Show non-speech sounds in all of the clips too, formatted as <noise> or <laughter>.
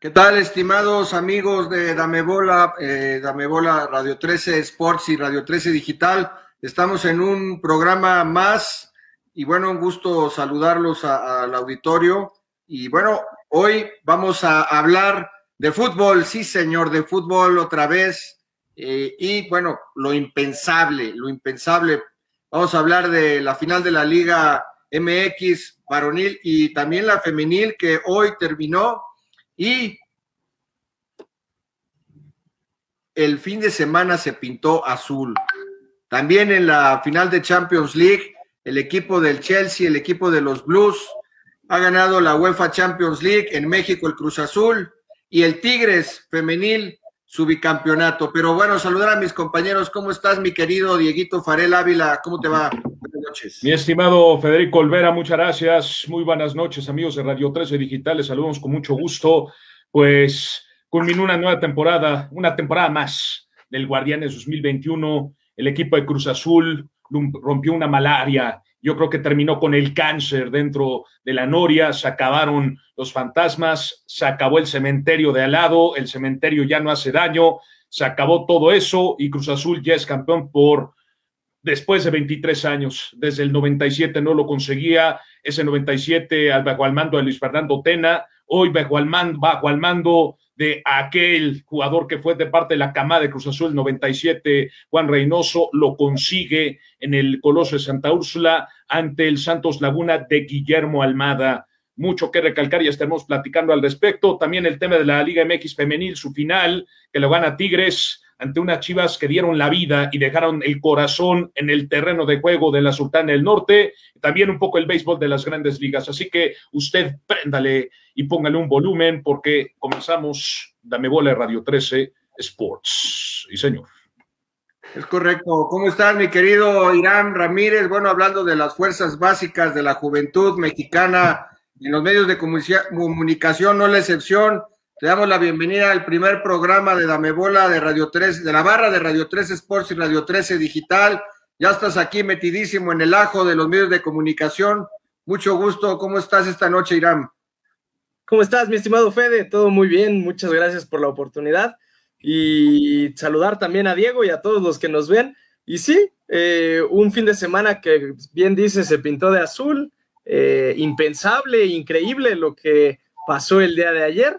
¿Qué tal, estimados amigos de Dame Bola, eh, Dame Bola Radio 13 Sports y Radio 13 Digital? Estamos en un programa más y bueno, un gusto saludarlos al auditorio. Y bueno, hoy vamos a hablar de fútbol, sí señor, de fútbol otra vez. Eh, y bueno, lo impensable, lo impensable. Vamos a hablar de la final de la Liga MX varonil y también la femenil que hoy terminó y el fin de semana se pintó azul. También en la final de Champions League, el equipo del Chelsea, el equipo de los Blues, ha ganado la UEFA Champions League, en México el Cruz Azul y el Tigres femenil su bicampeonato. Pero bueno, saludar a mis compañeros. ¿Cómo estás, mi querido Dieguito Farel Ávila? ¿Cómo te va? Buenas noches. Mi estimado Federico Olvera, muchas gracias. Muy buenas noches, amigos de Radio 13 Digitales. Saludos con mucho gusto. Pues culminó una nueva temporada, una temporada más del Guardianes 2021. El equipo de Cruz Azul rompió una malaria. Yo creo que terminó con el cáncer dentro de la noria, se acabaron los fantasmas, se acabó el cementerio de al lado, el cementerio ya no hace daño, se acabó todo eso y Cruz Azul ya es campeón por después de 23 años. Desde el 97 no lo conseguía, ese 97 al bajo al mando de Luis Fernando Tena, hoy bajo al mando, bajo al mando de aquel jugador que fue de parte de la camada de Cruz Azul 97, Juan Reynoso, lo consigue en el Coloso de Santa Úrsula ante el Santos Laguna de Guillermo Almada. Mucho que recalcar, ya estaremos platicando al respecto. También el tema de la Liga MX Femenil, su final, que lo gana Tigres ante unas chivas que dieron la vida y dejaron el corazón en el terreno de juego de la Sultana del Norte, también un poco el béisbol de las grandes ligas. Así que usted préndale y póngale un volumen porque comenzamos Dame Bola Radio 13 Sports. Y señor. Es correcto. ¿Cómo estás, mi querido Irán Ramírez? Bueno, hablando de las fuerzas básicas de la juventud mexicana en los medios de comunicación, no la excepción. Te damos la bienvenida al primer programa de Dame Bola de Radio 13, de la barra de Radio 13 Sports y Radio 13 Digital. Ya estás aquí metidísimo en el ajo de los medios de comunicación. Mucho gusto. ¿Cómo estás esta noche, Irán? ¿Cómo estás, mi estimado Fede? Todo muy bien. Muchas gracias por la oportunidad. Y saludar también a Diego y a todos los que nos ven. Y sí, eh, un fin de semana que bien dice se pintó de azul. Eh, impensable, increíble lo que pasó el día de ayer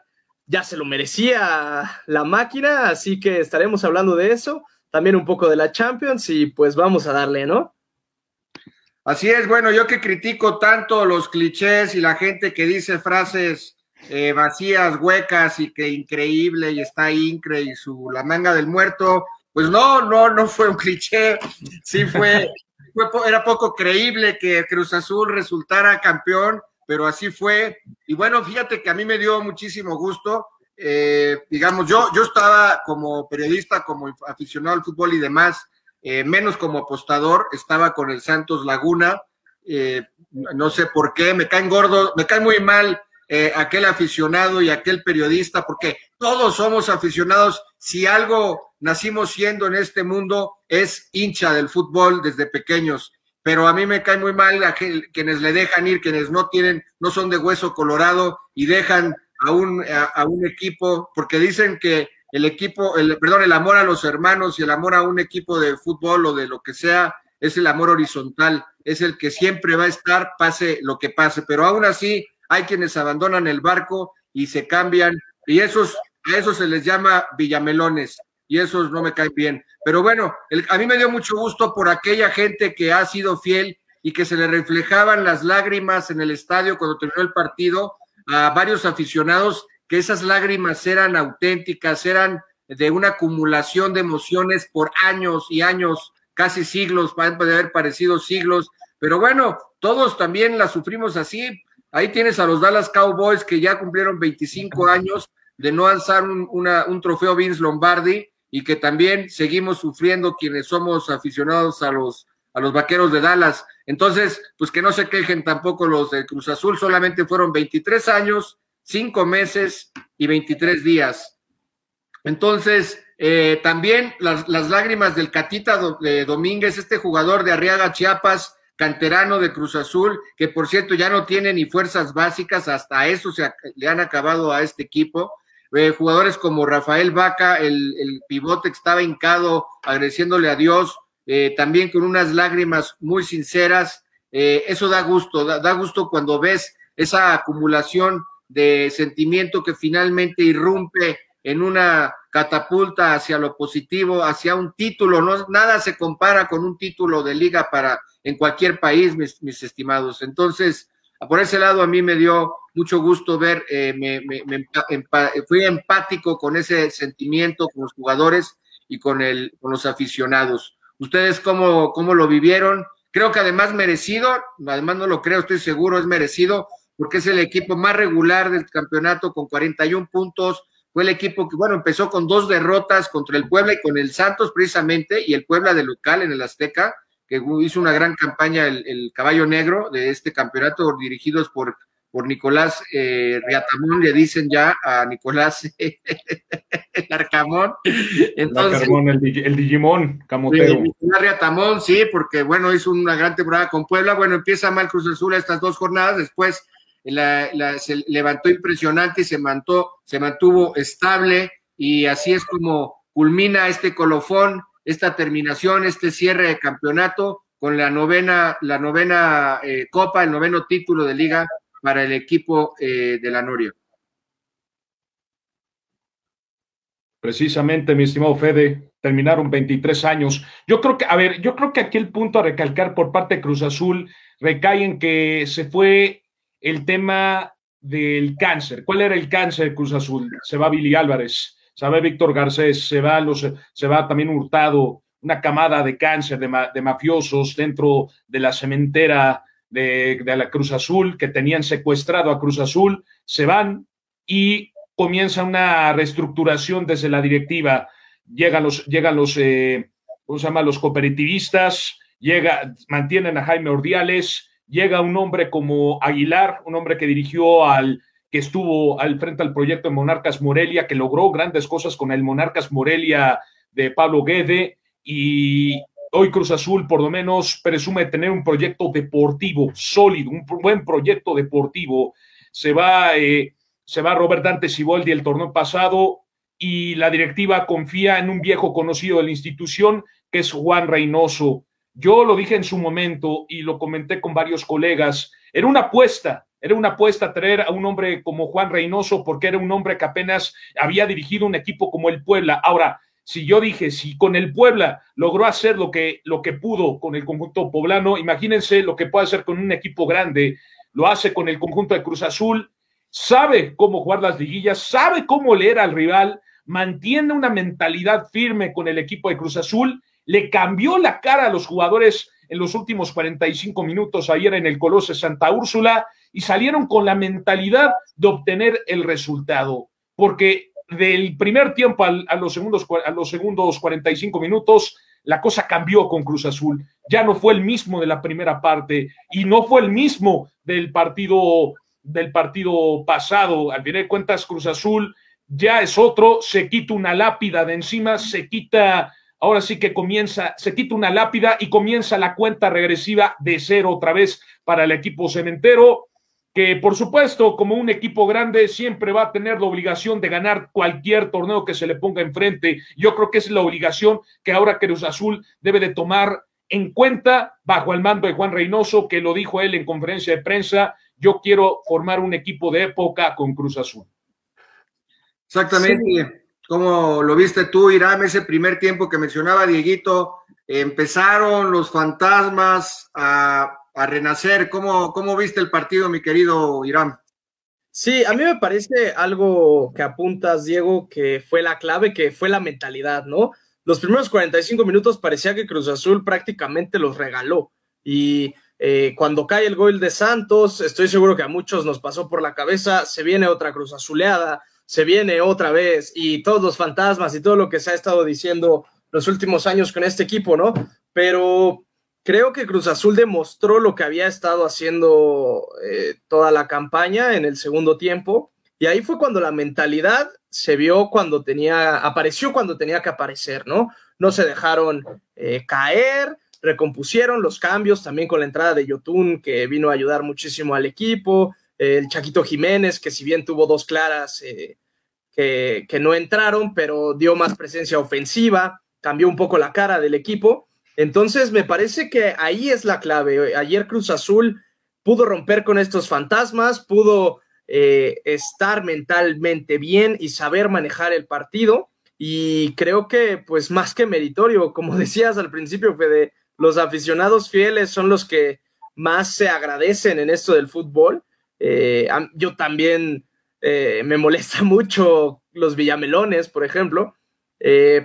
ya se lo merecía la máquina, así que estaremos hablando de eso, también un poco de la Champions y pues vamos a darle, ¿no? Así es, bueno, yo que critico tanto los clichés y la gente que dice frases eh, vacías, huecas y que increíble y está incre y su la manga del muerto, pues no, no, no fue un cliché, sí fue, <laughs> fue era poco creíble que Cruz Azul resultara campeón pero así fue. Y bueno, fíjate que a mí me dio muchísimo gusto. Eh, digamos, yo, yo estaba como periodista, como aficionado al fútbol y demás, eh, menos como apostador, estaba con el Santos Laguna. Eh, no sé por qué, me caen gordo, me cae muy mal aquel aficionado y aquel periodista, porque todos somos aficionados. Si algo nacimos siendo en este mundo, es hincha del fútbol desde pequeños pero a mí me cae muy mal quienes le dejan ir, quienes no tienen, no son de hueso colorado y dejan a un, a, un equipo, porque dicen que el equipo, el, perdón, el amor a los hermanos y el amor a un equipo de fútbol o de lo que sea, es el amor horizontal, es el que siempre va a estar, pase lo que pase, pero aún así hay quienes abandonan el barco y se cambian, y esos, a esos se les llama villamelones, y esos no me caen bien. Pero bueno, a mí me dio mucho gusto por aquella gente que ha sido fiel y que se le reflejaban las lágrimas en el estadio cuando terminó el partido a varios aficionados, que esas lágrimas eran auténticas, eran de una acumulación de emociones por años y años, casi siglos, pueden haber parecido siglos, pero bueno, todos también la sufrimos así. Ahí tienes a los Dallas Cowboys que ya cumplieron 25 años de no alzar un, un trofeo Vince Lombardi y que también seguimos sufriendo quienes somos aficionados a los, a los vaqueros de Dallas. Entonces, pues que no se quejen tampoco los de Cruz Azul, solamente fueron 23 años, 5 meses y 23 días. Entonces, eh, también las, las, lágrimas del Catita de Domínguez, este jugador de Arriaga Chiapas, canterano de Cruz Azul, que por cierto ya no tiene ni fuerzas básicas, hasta eso se le han acabado a este equipo. Eh, jugadores como Rafael Vaca, el, el, pivote que estaba hincado agradeciéndole a Dios, eh, también con unas lágrimas muy sinceras. Eh, eso da gusto, da, da, gusto cuando ves esa acumulación de sentimiento que finalmente irrumpe en una catapulta hacia lo positivo, hacia un título. No, nada se compara con un título de liga para en cualquier país, mis, mis estimados. Entonces, por ese lado a mí me dio mucho gusto ver, eh, me, me, empa, fui empático con ese sentimiento, con los jugadores y con, el, con los aficionados. ¿Ustedes cómo, cómo lo vivieron? Creo que además merecido, además no lo creo, estoy seguro, es merecido, porque es el equipo más regular del campeonato con 41 puntos. Fue el equipo que, bueno, empezó con dos derrotas contra el Puebla y con el Santos precisamente, y el Puebla de local en el Azteca, que hizo una gran campaña el, el caballo negro de este campeonato, dirigidos por por Nicolás eh, Riatamón, le dicen ya a Nicolás <laughs> Arcamón. Entonces, el, el, Camotero. Nicolás Riatamón, sí, porque bueno, hizo una gran temporada con Puebla. Bueno, empieza mal Cruz Azul estas dos jornadas, después la, la, se levantó impresionante y se, mantó, se mantuvo estable, y así es como culmina este colofón, esta terminación, este cierre de campeonato con la novena, la novena eh, copa, el noveno título de liga para el equipo eh, de la Noria. Precisamente, mi estimado Fede, terminaron 23 años. Yo creo que, a ver, yo creo que aquí el punto a recalcar por parte de Cruz Azul recae en que se fue el tema del cáncer. ¿Cuál era el cáncer de Cruz Azul? Se va Billy Álvarez, se va Víctor Garcés, se va, los, se va también Hurtado, una camada de cáncer de, ma, de mafiosos dentro de la cementera de, de, la Cruz Azul, que tenían secuestrado a Cruz Azul, se van y comienza una reestructuración desde la directiva. Llegan los, llegan los, eh, ¿cómo se llama? Los cooperativistas, llega, mantienen a Jaime Ordiales, llega un hombre como Aguilar, un hombre que dirigió al, que estuvo al frente al proyecto de Monarcas Morelia, que logró grandes cosas con el Monarcas Morelia de Pablo Guede, y hoy Cruz Azul por lo menos presume tener un proyecto deportivo sólido, un buen proyecto deportivo. Se va, eh, se va Robert Dante Siboldi el torneo pasado y la directiva confía en un viejo conocido de la institución que es Juan Reynoso. Yo lo dije en su momento y lo comenté con varios colegas. Era una apuesta, era una apuesta traer a un hombre como Juan Reynoso porque era un hombre que apenas había dirigido un equipo como el Puebla. Ahora, si yo dije, si con el Puebla logró hacer lo que, lo que pudo con el conjunto poblano, imagínense lo que puede hacer con un equipo grande, lo hace con el conjunto de Cruz Azul, sabe cómo jugar las liguillas, sabe cómo leer al rival, mantiene una mentalidad firme con el equipo de Cruz Azul, le cambió la cara a los jugadores en los últimos 45 minutos ayer en el Colosio Santa Úrsula y salieron con la mentalidad de obtener el resultado, porque del primer tiempo al, a, los segundos, a los segundos 45 minutos, la cosa cambió con Cruz Azul. Ya no fue el mismo de la primera parte y no fue el mismo del partido, del partido pasado. Al final de cuentas, Cruz Azul ya es otro, se quita una lápida de encima, se quita, ahora sí que comienza, se quita una lápida y comienza la cuenta regresiva de cero otra vez para el equipo cementero que por supuesto, como un equipo grande, siempre va a tener la obligación de ganar cualquier torneo que se le ponga enfrente. Yo creo que es la obligación que ahora Cruz Azul debe de tomar en cuenta bajo el mando de Juan Reynoso, que lo dijo él en conferencia de prensa, yo quiero formar un equipo de época con Cruz Azul. Exactamente. Sí. Como lo viste tú, Irán, ese primer tiempo que mencionaba Dieguito, empezaron los fantasmas a a renacer. ¿Cómo, ¿Cómo viste el partido, mi querido Irán? Sí, a mí me parece algo que apuntas, Diego, que fue la clave, que fue la mentalidad, ¿no? Los primeros 45 minutos parecía que Cruz Azul prácticamente los regaló. Y eh, cuando cae el gol de Santos, estoy seguro que a muchos nos pasó por la cabeza, se viene otra Cruz Azuleada, se viene otra vez, y todos los fantasmas y todo lo que se ha estado diciendo los últimos años con este equipo, ¿no? Pero creo que Cruz Azul demostró lo que había estado haciendo eh, toda la campaña en el segundo tiempo. Y ahí fue cuando la mentalidad se vio cuando tenía, apareció cuando tenía que aparecer, ¿no? No se dejaron eh, caer, recompusieron los cambios también con la entrada de Yotun, que vino a ayudar muchísimo al equipo, el Chaquito Jiménez, que si bien tuvo dos claras, eh, que no entraron, pero dio más presencia ofensiva, cambió un poco la cara del equipo. Entonces, me parece que ahí es la clave. Ayer Cruz Azul pudo romper con estos fantasmas, pudo eh, estar mentalmente bien y saber manejar el partido. Y creo que, pues, más que meritorio, como <laughs> decías al principio, Fede, los aficionados fieles son los que más se agradecen en esto del fútbol. Eh, yo también eh, me molesta <laughs> mucho los Villamelones, por ejemplo,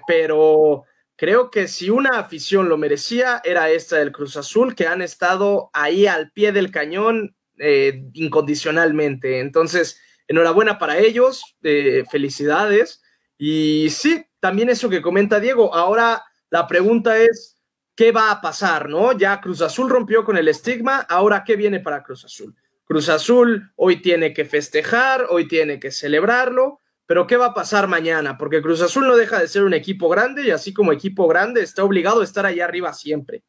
pero creo que si una afición lo merecía, era esta del Cruz Azul, que han estado ahí al pie del cañón eh, incondicionalmente. Entonces, enhorabuena para ellos, eh, felicidades. Y sí, también eso que comenta Diego. Ahora la pregunta es, ¿qué va a pasar? ¿No? Ya Cruz Azul rompió con el estigma, ahora ¿qué viene para Cruz Azul? Cruz Azul hoy tiene que festejar, hoy tiene que celebrarlo, pero ¿qué va a pasar mañana? Porque Cruz Azul no deja de ser un equipo grande y así como equipo grande está obligado a estar allá arriba siempre.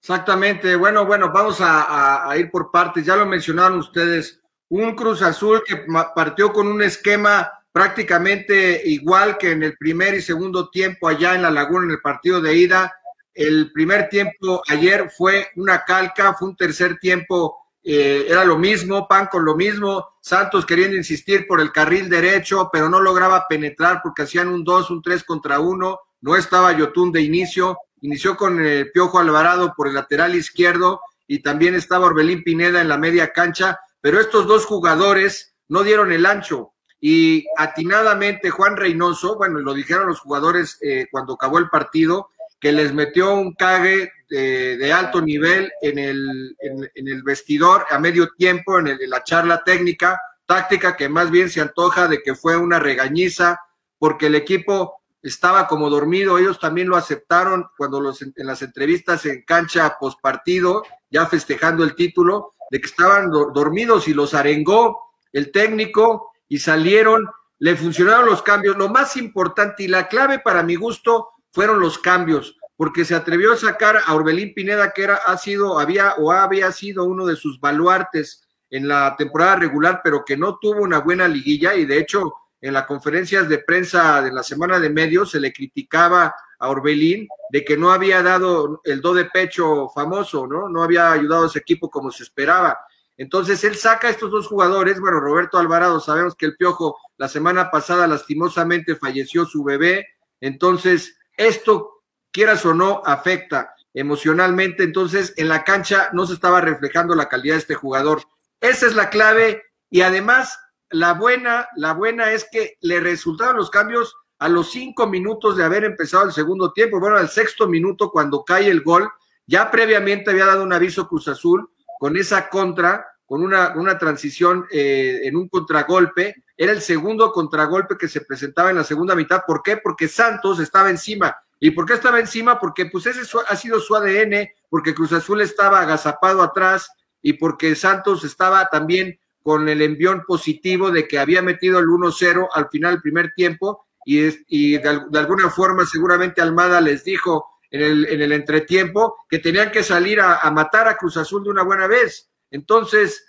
Exactamente. Bueno, bueno, vamos a, ir por partes. Ya lo mencionaron ustedes. Un Cruz Azul que partió con un esquema prácticamente igual que en el primer y segundo tiempo allá en la Laguna en el partido de ida. El primer tiempo ayer fue una calca, fue un tercer tiempo eh, era lo mismo, Pan con lo mismo, Santos queriendo insistir por el carril derecho, pero no lograba penetrar porque hacían un 2, un 3 contra 1, no estaba Yotun de inicio, inició con el Piojo Alvarado por el lateral izquierdo y también estaba Orbelín Pineda en la media cancha, pero estos dos jugadores no dieron el ancho. Y atinadamente Juan Reynoso, bueno, lo dijeron los jugadores eh, cuando acabó el partido, que les metió un cague de, alto nivel en el, en, el, vestidor a medio tiempo, en, la charla técnica, táctica que más bien se antoja de que fue una regañiza, porque el equipo estaba como dormido, ellos también lo aceptaron cuando los, en las entrevistas en cancha post partido, ya festejando el título, de que estaban dormidos y los arengó el técnico y salieron, le funcionaron los cambios. Lo más importante y la clave para mi gusto fueron los cambios, porque se atrevió a sacar a Orbelín Pineda, que era, ha sido, había o había sido uno de sus baluartes en la temporada regular, pero que no tuvo una buena liguilla y de hecho en las conferencias de prensa de la semana de medios se le criticaba a Orbelín de que no había dado el do de pecho famoso, ¿no? No había ayudado a ese equipo como se esperaba. Entonces él saca a estos dos jugadores, bueno, Roberto Alvarado, sabemos que el Piojo la semana pasada lastimosamente falleció su bebé, entonces esto, quieras o no, afecta emocionalmente, entonces en la cancha no se estaba reflejando la calidad de este jugador. Esa es la clave y además la buena, la buena es que le resultaron los cambios a los cinco minutos de haber empezado el segundo tiempo, bueno, al sexto minuto cuando cae el gol, ya previamente había dado un aviso Cruz Azul con esa contra, con una, una transición eh, en un contragolpe, era el segundo contragolpe que se presentaba en la segunda mitad. ¿Por qué? Porque Santos estaba encima. ¿Y por qué estaba encima? Porque pues ese ha sido su ADN, porque Cruz Azul estaba agazapado atrás y porque Santos estaba también con el envión positivo de que había metido el 1-0 al final del primer tiempo y, de, alguna forma seguramente Almada les dijo en el, en el entretiempo que tenían que salir a, matar a Cruz Azul de una buena vez. Entonces,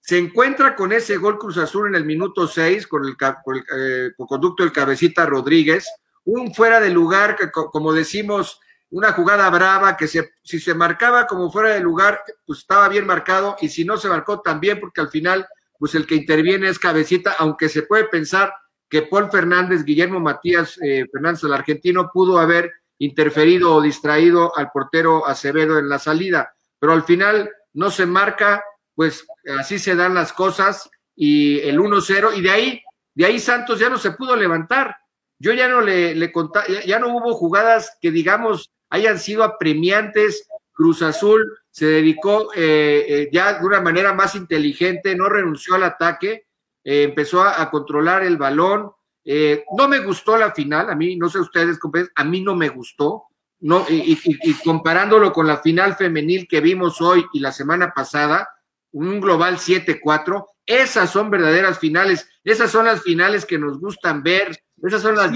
se encuentra con ese gol Cruz Azul en el minuto 6 con el, eh, conducto del cabecita Rodríguez, un fuera de lugar que como decimos, una jugada brava que se, si se marcaba como fuera de lugar, pues estaba bien marcado y si no se marcó también porque al final pues el que interviene es cabecita, aunque se puede pensar que Paul Fernández, Guillermo Matías eh, Fernández, el argentino, pudo haber interferido o distraído al portero Acevedo en la salida, pero al final no se marca pues así se dan las cosas y el 1-0 y de ahí, de ahí Santos ya no se pudo levantar. Yo ya no le, le contaba, ya, no hubo jugadas que digamos hayan sido apremiantes. Cruz Azul se dedicó eh, eh, ya de una manera más inteligente, no renunció al ataque, eh, empezó a, controlar el balón. no me gustó la final, a mí, no sé ustedes, a mí no me gustó. No, y, y comparándolo con la final femenil que vimos hoy y la semana pasada, un global 7-4. Esas son verdaderas finales, esas son las finales que nos gustan ver, esas son las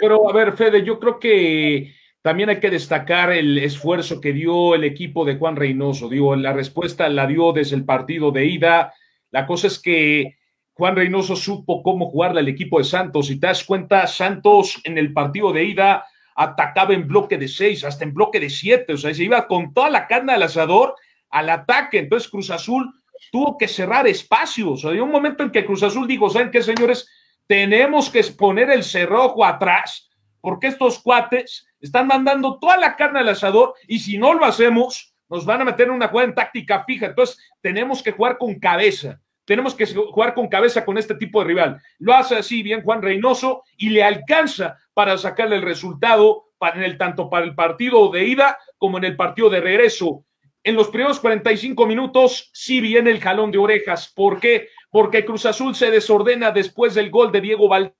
pero, a ver, Fede, yo creo que también hay que destacar el esfuerzo que dio el equipo de Juan Reynoso. Digo, la respuesta la dio desde el partido de ida. La cosa es que Juan Reynoso supo cómo jugarle al equipo de Santos. Y te das cuenta, Santos en el partido de ida atacaba en bloque de seis, hasta en bloque de siete, o sea, se iba con toda la carne al asador al ataque. Entonces Cruz Azul tuvo que cerrar espacios. O sea, hay un momento en que Cruz Azul dijo, ¿saben qué, señores? Tenemos que exponer el cerrojo atrás, porque estos cuates están mandando toda la carne al asador y si no lo hacemos, nos van a meter en una jugada en táctica fija. Entonces, tenemos que jugar con cabeza. Tenemos que jugar con cabeza con este tipo de rival. Lo hace así bien Juan Reynoso y le alcanza para sacarle el resultado para, en el, tanto para el partido de ida como en el partido de regreso. En los primeros 45 minutos sí viene el jalón de orejas. ¿Por qué? Porque Cruz Azul se desordena después del gol de Diego Valdés.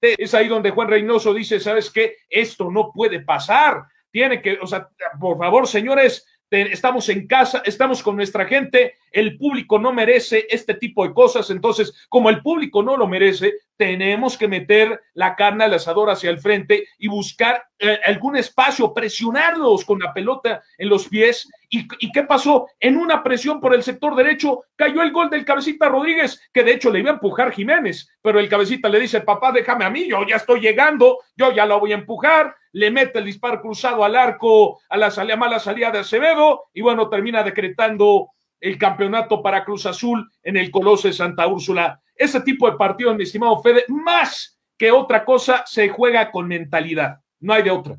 Es ahí donde Juan Reynoso dice, ¿sabes qué? Esto no puede pasar. Tiene que, o sea, por favor, señores, estamos en casa, estamos con nuestra gente, el público no merece este tipo de cosas, entonces como el público no lo merece, tenemos que meter la carne al asador hacia el frente y buscar eh, algún espacio, presionarlos con la pelota en los pies. ¿Y, ¿Y qué pasó? En una presión por el sector derecho cayó el gol del cabecita Rodríguez, que de hecho le iba a empujar Jiménez, pero el cabecita le dice, papá, déjame a mí, yo ya estoy llegando, yo ya lo voy a empujar, le mete el disparo cruzado al arco, a la salida, mala salida de Acevedo, y bueno, termina decretando el campeonato para Cruz Azul en el Coloso de Santa Úrsula. Ese tipo de partido, mi estimado Fede, más que otra cosa, se juega con mentalidad. No hay de otra.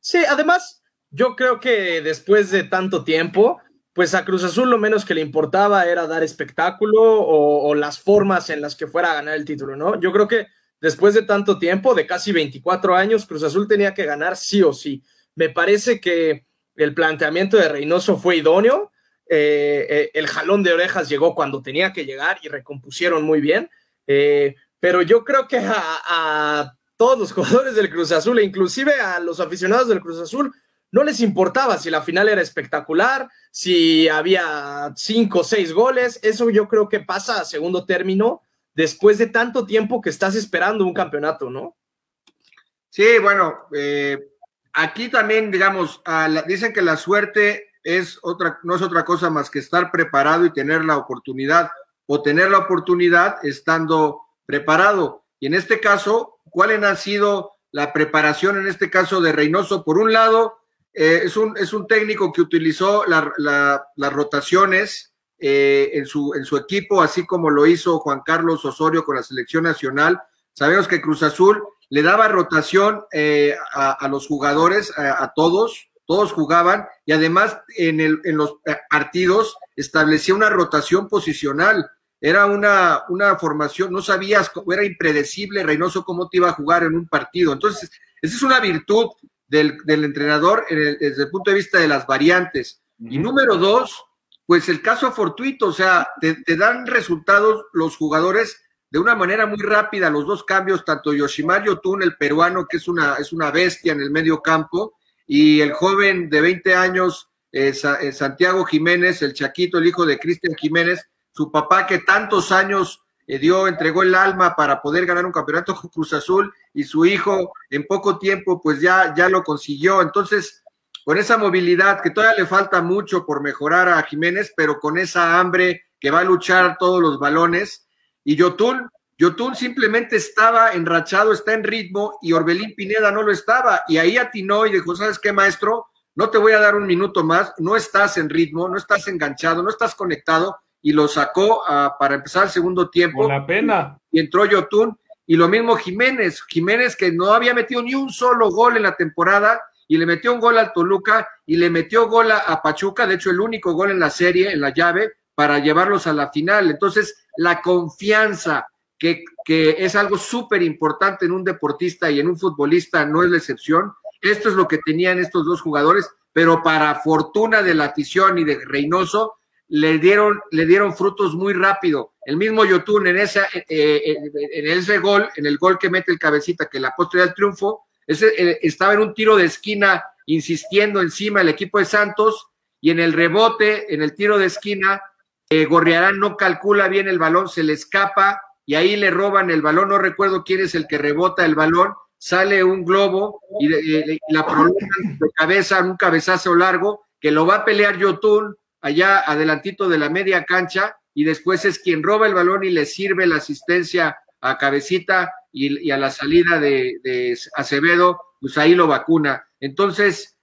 Sí, además, yo creo que después de tanto tiempo, pues a Cruz Azul lo menos que le importaba era dar espectáculo o, o, las formas en las que fuera a ganar el título, ¿no? Yo creo que después de tanto tiempo, de casi 24 años, Cruz Azul tenía que ganar sí o sí. Me parece que el planteamiento de Reynoso fue idóneo. Eh, eh, el jalón de orejas llegó cuando tenía que llegar y recompusieron muy bien. Eh, pero yo creo que a, a, todos los jugadores del Cruz Azul e inclusive a los aficionados del Cruz Azul no les importaba si la final era espectacular, si había cinco o seis goles. Eso yo creo que pasa a segundo término después de tanto tiempo que estás esperando un campeonato, ¿no? Sí, bueno, eh, aquí también, digamos, la, dicen que la suerte es otra, no es otra cosa más que estar preparado y tener la oportunidad, o tener la oportunidad estando preparado. Y en este caso, ¿cuál ha sido la preparación, en este caso, de Reynoso? Por un lado, eh, es, un, es un técnico que utilizó la, la, las rotaciones, eh, en, su, en su equipo, así como lo hizo Juan Carlos Osorio con la selección nacional. Sabemos que Cruz Azul le daba rotación eh, a, los jugadores, a, a, todos, todos jugaban y además en, el, en los partidos establecía una rotación posicional. Era una, una formación, no sabías, era impredecible Reynoso cómo te iba a jugar en un partido. Entonces, esa es una virtud del, del entrenador el, desde el punto de vista de las variantes. Y número dos, pues el caso fortuito, o sea, te, te, dan resultados los jugadores de una manera muy rápida, los dos cambios, tanto Yoshimar Yotun, el peruano, que es una, es una bestia en el medio campo, y el joven de 20 años, eh, Santiago Jiménez, el Chaquito, el hijo de Cristian Jiménez, su papá que tantos años eh, dio, entregó el alma para poder ganar un campeonato con Cruz Azul, y su hijo en poco tiempo, pues ya, ya lo consiguió. Entonces, con esa movilidad que todavía le falta mucho por mejorar a Jiménez, pero con esa hambre que va a luchar todos los balones. Y Yotun, Yotun simplemente estaba enrachado, está en ritmo y Orbelín Pineda no lo estaba. Y ahí atinó y dijo, ¿sabes qué, maestro? No te voy a dar un minuto más, no estás en ritmo, no estás enganchado, no estás conectado. Y lo sacó uh, para empezar el segundo tiempo. Con la pena. Y entró Yotun. Y lo mismo Jiménez, Jiménez que no había metido ni un solo gol en la temporada y le metió un gol al Toluca y le metió gol a, a, Pachuca, de hecho el único gol en la serie, en la llave, para llevarlos a la final. Entonces, la confianza, que, que es algo súper importante en un deportista y en un futbolista, no es la excepción. Esto es lo que tenían estos dos jugadores, pero para fortuna de la afición y de Reynoso, le dieron, le dieron frutos muy rápido. El mismo Yotun en, esa, eh, eh, en ese gol, en el gol que mete el cabecita, que la postre del triunfo, ese, eh, estaba en un tiro de esquina insistiendo encima el equipo de Santos y en el rebote, en el tiro de esquina, Gorriarán no calcula bien el balón, se le escapa y ahí le roban el balón, no recuerdo quién es el que rebota el balón, sale un globo y la prolongan de cabeza, un cabezazo largo, que lo va a pelear Yotun allá adelantito de la media cancha y después es quien roba el balón y le sirve la asistencia a Cabecita y, a la salida de, de, Acevedo, pues ahí lo vacuna. Entonces,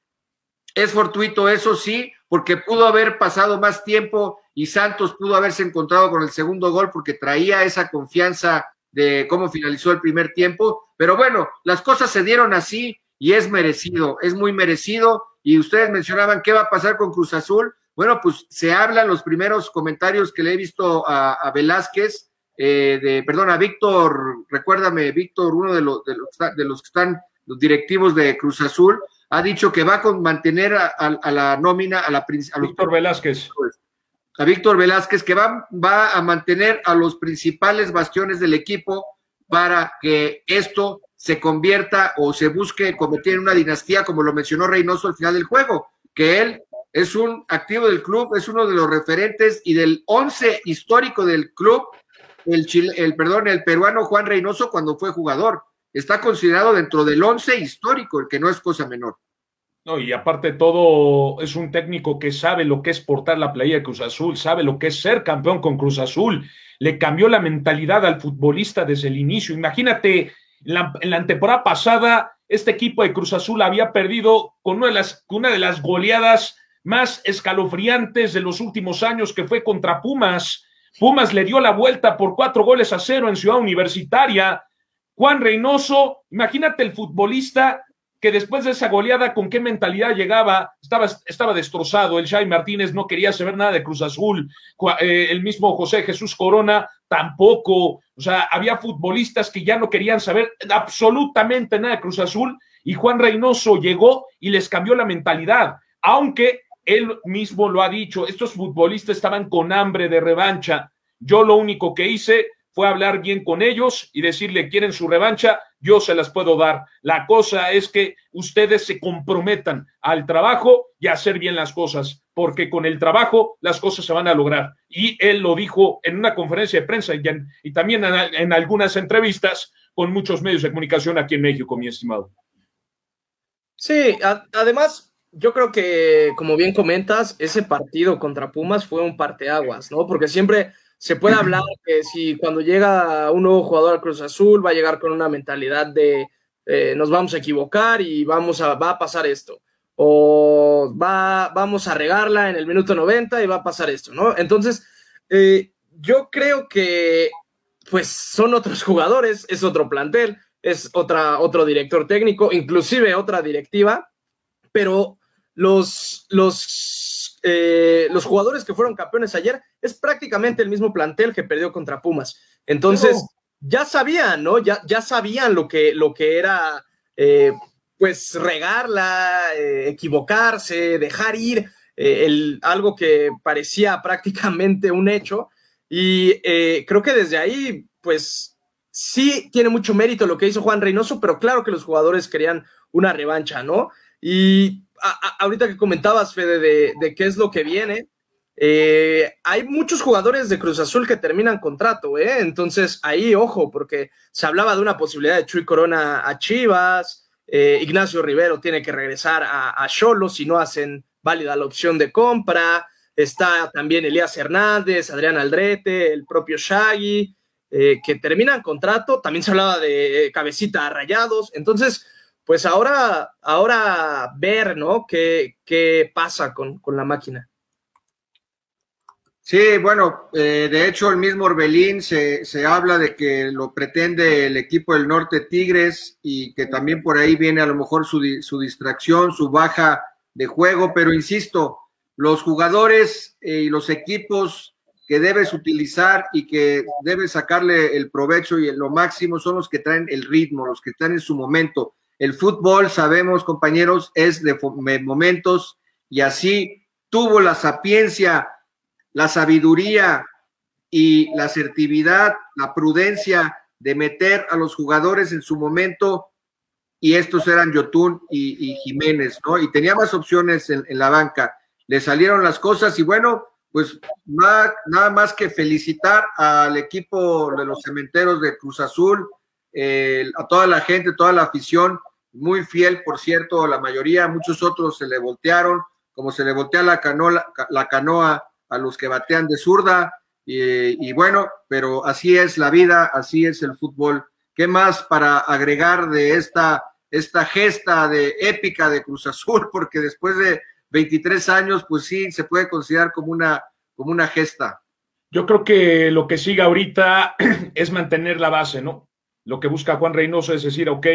es fortuito eso sí, porque pudo haber pasado más tiempo y Santos pudo haberse encontrado con el segundo gol porque traía esa confianza de cómo finalizó el primer tiempo, pero bueno, las cosas se dieron así y es merecido, es muy merecido. Y ustedes mencionaban qué va a pasar con Cruz Azul. Bueno, pues se hablan los primeros comentarios que le he visto a, Velázquez, eh, de, perdón, a Víctor, recuérdame, Víctor, uno de los, de los, de los que están los directivos de Cruz Azul, ha dicho que va a mantener a, la nómina a la a Víctor Velázquez. A Víctor Velázquez, que va, va a mantener a los principales bastiones del equipo para que esto se convierta o se busque convertir en una dinastía, como lo mencionó Reynoso al final del juego, que él es un activo del club, es uno de los referentes y del once histórico del club, el, el, perdón, el peruano Juan Reynoso cuando fue jugador está considerado dentro del once histórico, el que no es cosa menor. No, y aparte todo, es un técnico que sabe lo que es portar la playa de Cruz Azul, sabe lo que es ser campeón con Cruz Azul, le cambió la mentalidad al futbolista desde el inicio. Imagínate, en la, en temporada pasada, este equipo de Cruz Azul había perdido con una de, las, una de las goleadas más escalofriantes de los últimos años, que fue contra Pumas. Pumas le dio la vuelta por cuatro goles a cero en Ciudad Universitaria Juan Reynoso, imagínate el futbolista que después de esa goleada, con qué mentalidad llegaba, estaba, estaba destrozado. El Shai Martínez no quería saber nada de Cruz Azul, eh, el mismo José Jesús Corona tampoco. O sea, había futbolistas que ya no querían saber absolutamente nada de Cruz Azul y Juan Reynoso llegó y les cambió la mentalidad, aunque él mismo lo ha dicho, estos futbolistas estaban con hambre de revancha. Yo lo único que hice fue hablar bien con ellos y decirle, quieren su revancha, yo se las puedo dar. La cosa es que ustedes se comprometan al trabajo y a hacer bien las cosas, porque con el trabajo las cosas se van a lograr. Y él lo dijo en una conferencia de prensa y, también en, algunas entrevistas con muchos medios de comunicación aquí en México, mi estimado. Sí, además, yo creo que, como bien comentas, ese partido contra Pumas fue un parteaguas, ¿no? Porque siempre se puede hablar que si cuando llega un nuevo jugador al Cruz Azul va a llegar con una mentalidad de eh, nos vamos a equivocar y vamos a, va a pasar esto. O va, vamos a regarla en el minuto 90 y va a pasar esto, ¿no? Entonces, eh, yo creo que pues son otros jugadores, es otro plantel, es otra, otro director técnico, inclusive otra directiva, pero los, los eh, los jugadores que fueron campeones ayer es prácticamente el mismo plantel que perdió contra Pumas. Entonces, ya sabían, ¿no? Ya, ya sabían lo que, lo que era, eh, pues, regarla, eh, equivocarse, dejar ir, el, algo que parecía <laughs> prácticamente un hecho. Y creo que desde ahí, pues, sí tiene mucho mérito lo que hizo Juan Reynoso, pero claro que los jugadores querían una revancha, ¿no? Y ahorita que comentabas, Fede, de, qué es lo que viene, eh, hay muchos jugadores de Cruz Azul que terminan contrato, ¿eh? Entonces, ahí, ojo, porque se hablaba de una posibilidad de Chuy Corona a Chivas, eh, Ignacio Rivero tiene que regresar a Cholo si no hacen válida la opción de compra, está también Elías Hernández, Adrián Aldrete, el propio Shaggy, que terminan contrato, también se hablaba de Cabecita a Rayados, entonces pues ahora, ahora ver, ¿no? ¿Qué, qué pasa con, la máquina? Sí, bueno, eh, de hecho el mismo Orbelín se, se, habla de que lo pretende el equipo del Norte Tigres y que también por ahí viene a lo mejor su, su distracción, su baja de juego, pero insisto, los jugadores eh, y los equipos que debes utilizar y que debes sacarle el provecho y lo máximo son los que traen el ritmo, los que están en su momento. El fútbol, sabemos, compañeros, es de momentos y así tuvo la sapiencia, la sabiduría y la asertividad, la prudencia de meter a los jugadores en su momento y estos eran Yotun y, Jiménez, ¿no? Y tenía más opciones en, la banca. Le salieron las cosas y bueno, pues nada, nada, más que felicitar al equipo de los cementeros de Cruz Azul, eh, a toda la gente, toda la afición muy fiel, por cierto, la mayoría, muchos otros se le voltearon, como se le voltea la canoa, la canoa a los que batean de zurda, y, bueno, pero así es la vida, así es el fútbol. ¿Qué más para agregar de esta, esta gesta de épica de Cruz Azul? <laughs> Porque después de 23 años, pues sí, se puede considerar como una, como una gesta. Yo creo que lo que sigue ahorita <clears throat> es mantener la base, ¿no? Lo que busca Juan Reynoso es decir, ok,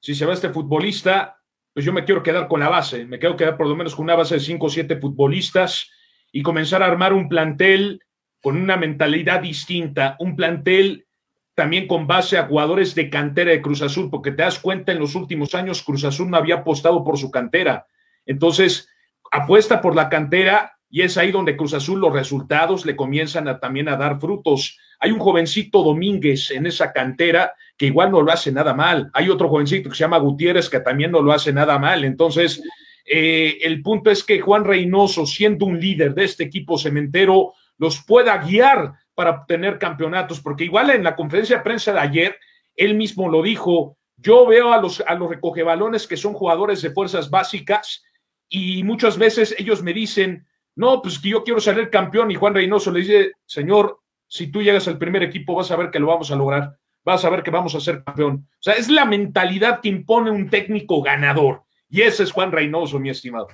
si se va este futbolista, pues yo me quiero quedar con la base, me quiero quedar por lo menos con una base de 5 o 7 futbolistas y comenzar a armar un plantel con una mentalidad distinta, un plantel también con base a jugadores de cantera de Cruz Azul, porque te das cuenta en los últimos años Cruz Azul no había apostado por su cantera. Entonces, apuesta por la cantera y es ahí donde Cruz Azul los resultados le comienzan a, también a dar frutos. Hay un jovencito Domínguez en esa cantera que igual no lo hace nada mal. Hay otro jovencito que se llama Gutiérrez que también no lo hace nada mal. Entonces, eh, el punto es que Juan Reynoso, siendo un líder de este equipo cementero, los pueda guiar para obtener campeonatos, porque igual en la conferencia de prensa de ayer, él mismo lo dijo, yo veo a los, a los recogebalones que son jugadores de fuerzas básicas y muchas veces ellos me dicen, no, pues que yo quiero salir campeón y Juan Reynoso le dice, señor, si tú llegas al primer equipo vas a ver que lo vamos a lograr, vas a ver que vamos a ser campeón. O sea, es la mentalidad que impone un técnico ganador y ese es Juan Reynoso, mi estimado.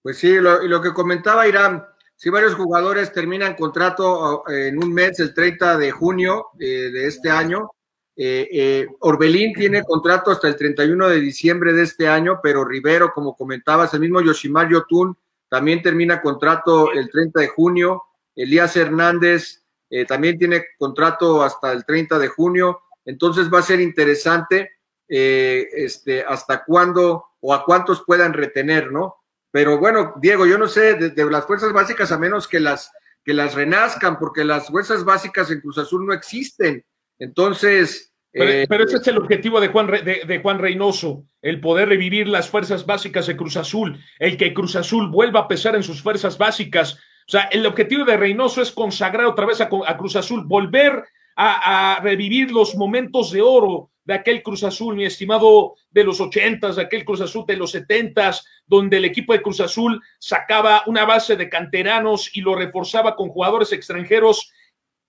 Pues sí, lo, lo que comentaba Irán, si varios jugadores terminan contrato eh, en un mes, el 30 de junio eh, de este año. Eh, Orbelín tiene contrato hasta el 31 de diciembre de este año, pero Rivero, como comentabas, el mismo Yoshimar Yotun también termina contrato el 30 de junio. Elías Hernández también tiene contrato hasta el 30 de junio. Entonces va a ser interesante este, hasta cuándo o a cuántos puedan retener, ¿no? Pero bueno, Diego, yo no sé, de, las fuerzas básicas, a menos que las, que las renazcan, porque las fuerzas básicas en Cruz Azul no existen. Entonces. Pero, eh, ese es el objetivo de Juan, de, Juan Reynoso, el poder revivir las fuerzas básicas de Cruz Azul, el que Cruz Azul vuelva a pesar en sus fuerzas básicas. O sea, el objetivo de Reynoso es consagrar otra vez a, Cruz Azul, volver a, a, revivir los momentos de oro de aquel Cruz Azul, mi estimado, de los ochentas, de aquel Cruz Azul de los setentas, donde el equipo de Cruz Azul sacaba una base de canteranos y lo reforzaba con jugadores extranjeros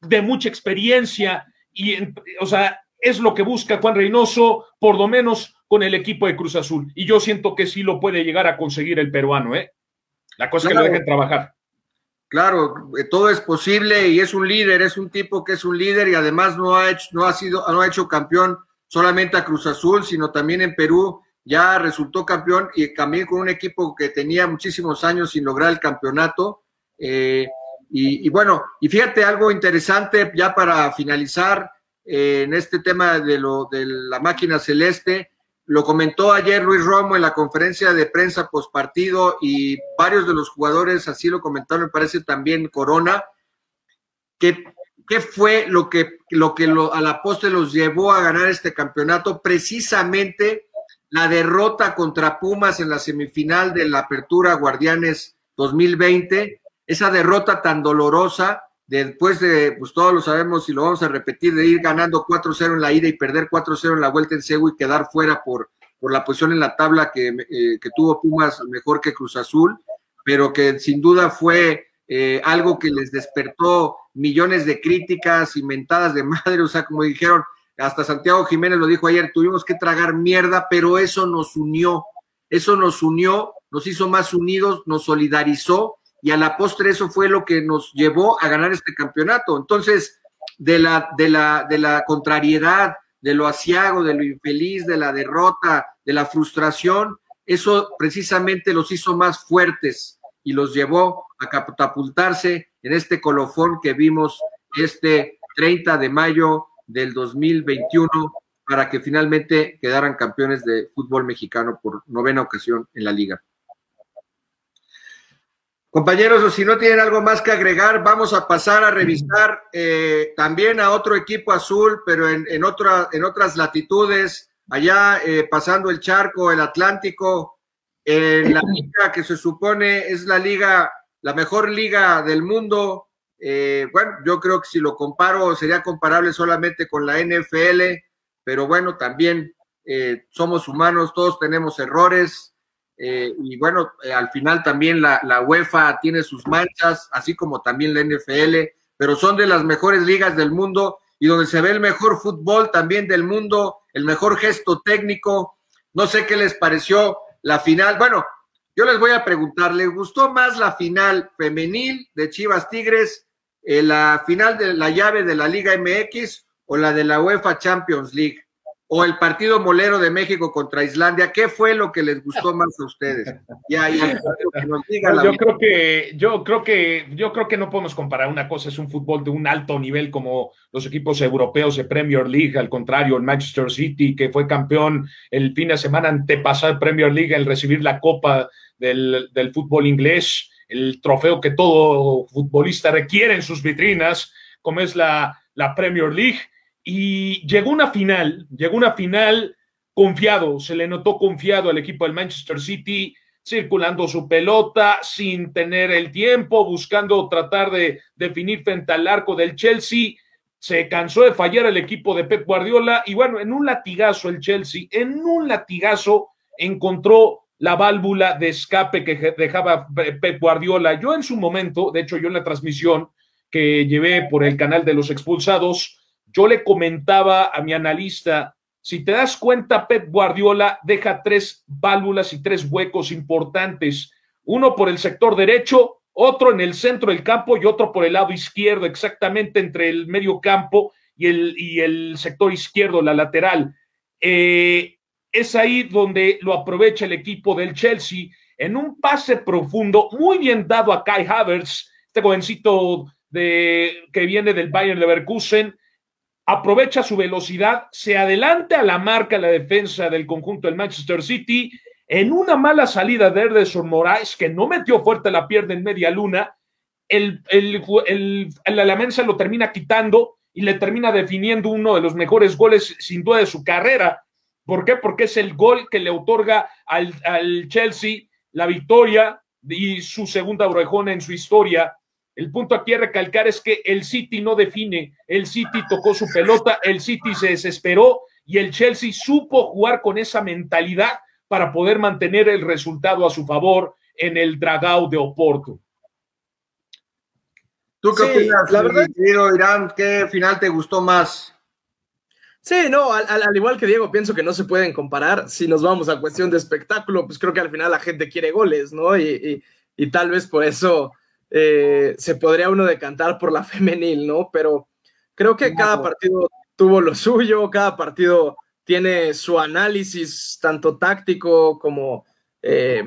de mucha experiencia. Y, o sea, es lo que busca Juan Reynoso, por lo menos con el equipo de Cruz Azul. Y yo siento que sí lo puede llegar a conseguir el peruano, ¿eh? La cosa es que lo dejen trabajar. Claro, eh, todo es posible y es un líder, es un tipo que es un líder y además no ha hecho, no ha sido, no ha hecho campeón solamente a Cruz Azul, sino también en Perú. Ya resultó campeón y también con un equipo que tenía muchísimos años sin lograr el campeonato. Eh, y, bueno, y fíjate algo interesante ya para finalizar en este tema de, lo, de la máquina celeste. Lo comentó ayer Luis Romo en la conferencia de prensa post partido y varios de los jugadores así lo comentaron, me parece también Corona, que ¿Qué fue lo que, lo que a la poste los llevó a ganar este campeonato? Precisamente la derrota contra Pumas en la semifinal de la Apertura Guardianes 2020, esa derrota tan dolorosa, después de, pues todos lo sabemos y lo vamos a repetir, de ir ganando 4-0 en la ida y perder 4-0 en la vuelta en Seúl y quedar fuera por, por la posición en la tabla que, eh, que tuvo Pumas mejor que Cruz Azul, pero que sin duda fue eh, algo que les despertó millones de críticas inventadas de madre, o sea, como dijeron, hasta Santiago Jiménez lo dijo ayer, tuvimos que tragar mierda, pero eso nos unió, eso nos unió, nos hizo más unidos, nos solidarizó y a la postre eso fue lo que nos llevó a ganar este campeonato. Entonces, de la, de la, de la contrariedad, de lo asiago, de lo infeliz, de la derrota, de la frustración, eso precisamente los hizo más fuertes y los llevó a catapultarse en este colofón que vimos este 30 de mayo del 2021 para que finalmente quedaran campeones de fútbol mexicano por novena ocasión en la liga. Compañeros, o si no tienen algo más que agregar, vamos a pasar a revisar eh, también a otro equipo azul, pero en, en, en otras latitudes, allá eh, pasando el charco, el Atlántico, en la liga que se supone es la liga, la mejor liga del mundo. Eh, bueno, yo creo que si lo comparo sería comparable solamente con la NFL, pero bueno, también eh, somos humanos, todos tenemos errores. Eh, y bueno, al final también la, la, UEFA tiene sus manchas, así como también la NFL, pero son de las mejores ligas del mundo y donde se ve el mejor fútbol también del mundo, el mejor gesto técnico. No sé qué les pareció la final. Bueno, yo les voy a preguntar, ¿les gustó más la final femenil de Chivas Tigres, eh, la final de la llave de la Liga MX o la de la UEFA Champions League? O el partido molero de México contra Islandia, ¿qué fue lo que les gustó más a ustedes? Ya, ya, que nos yo creo que yo creo que yo creo que no podemos comparar una cosa es un fútbol de un alto nivel como los equipos europeos de Premier League, al contrario, el Manchester City que fue campeón el fin de semana antepasado Premier League al recibir la copa del, del fútbol inglés, el trofeo que todo futbolista requiere en sus vitrinas, como es la, la Premier League y llegó una final, llegó una final confiado, se le notó confiado al equipo del Manchester City, circulando su pelota sin tener el tiempo, buscando tratar de definir frente al arco del Chelsea. Se cansó de fallar el equipo de Pep Guardiola y bueno, en un latigazo el Chelsea, en un latigazo encontró la válvula de escape que dejaba Pep Guardiola. Yo en su momento, de hecho yo en la transmisión que llevé por el canal de los expulsados, yo le comentaba a mi analista, si te das cuenta, Pep Guardiola deja tres válvulas y tres huecos importantes, uno por el sector derecho, otro en el centro del campo y otro por el lado izquierdo, exactamente entre el medio campo y el, y el sector izquierdo, la lateral. Eh, es ahí donde lo aprovecha el equipo del Chelsea en un pase profundo, muy bien dado a Kai Havertz, este jovencito de, que viene del Bayern Leverkusen, aprovecha su velocidad, se adelanta a la marca la defensa del conjunto del Manchester City en una mala salida de Ederson Moraes que no metió fuerte la pierna en media luna, el, el, el, el se lo termina quitando y le termina definiendo uno de los mejores goles sin duda de su carrera. ¿Por qué? Porque es el gol que le otorga al, al Chelsea la victoria y su segunda orejona en su historia el punto aquí a recalcar es que el City no define, el City tocó su pelota, el City se desesperó y el Chelsea supo jugar con esa mentalidad para poder mantener el resultado a su favor en el Dragao de Oporto. ¿Tú qué opinas, la verdad, querido Irán? ¿Qué final te gustó más? Sí, no, al, igual que Diego, pienso que no se pueden comparar. Si nos vamos a cuestión de espectáculo, pues creo que al final la gente quiere goles, ¿no? y tal vez por eso eh, se podría uno decantar por la <laughs> femenil, ¿no? Pero creo que cada partido tuvo lo suyo, cada partido tiene su análisis tanto táctico como, eh,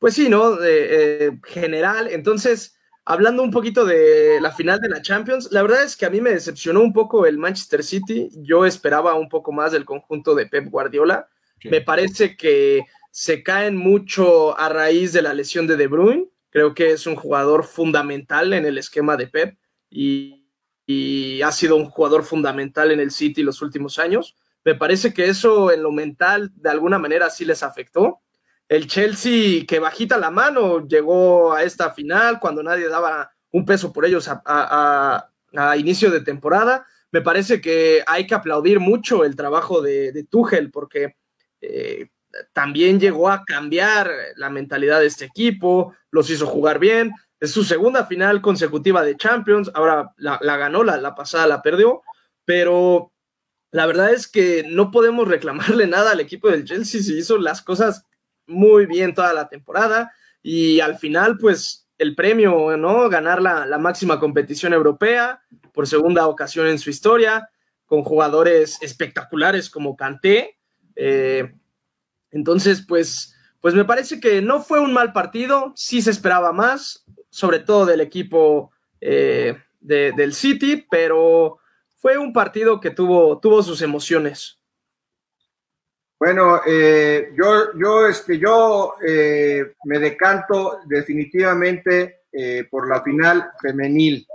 pues sí, ¿no? Eh, general. Entonces, hablando un poquito de la final de la Champions, la verdad es que a mí me decepcionó un poco el Manchester City. Yo esperaba un poco más del conjunto de Pep Guardiola. Me parece que se caen mucho a raíz de la lesión de De Bruyne. Creo que es un jugador fundamental en el esquema de Pep y, ha sido un jugador fundamental en el City los últimos años. Me parece que eso en lo mental de alguna manera sí les afectó. El Chelsea que bajita la mano llegó a esta final cuando nadie daba un peso por ellos a, inicio de temporada. Me parece que hay que aplaudir mucho el trabajo de, de Tuchel porque eh, también llegó a cambiar la mentalidad de este equipo, los hizo jugar bien. Es su segunda final consecutiva de Champions, ahora la, ganó, la, la, pasada la perdió, pero la verdad es que no podemos reclamarle <laughs> nada al equipo del Chelsea, se hizo las cosas muy bien toda la temporada y al final pues el premio, ¿no? Ganar la, la máxima competición europea por segunda ocasión en su historia, con jugadores espectaculares como Kanté. Eh, entonces, pues, pues me parece que no fue un mal partido, sí se esperaba más, sobre todo del equipo eh, del City, pero fue un partido que tuvo, tuvo sus emociones. Bueno, eh, yo, yo, este, yo eh, me decanto definitivamente por la final femenil,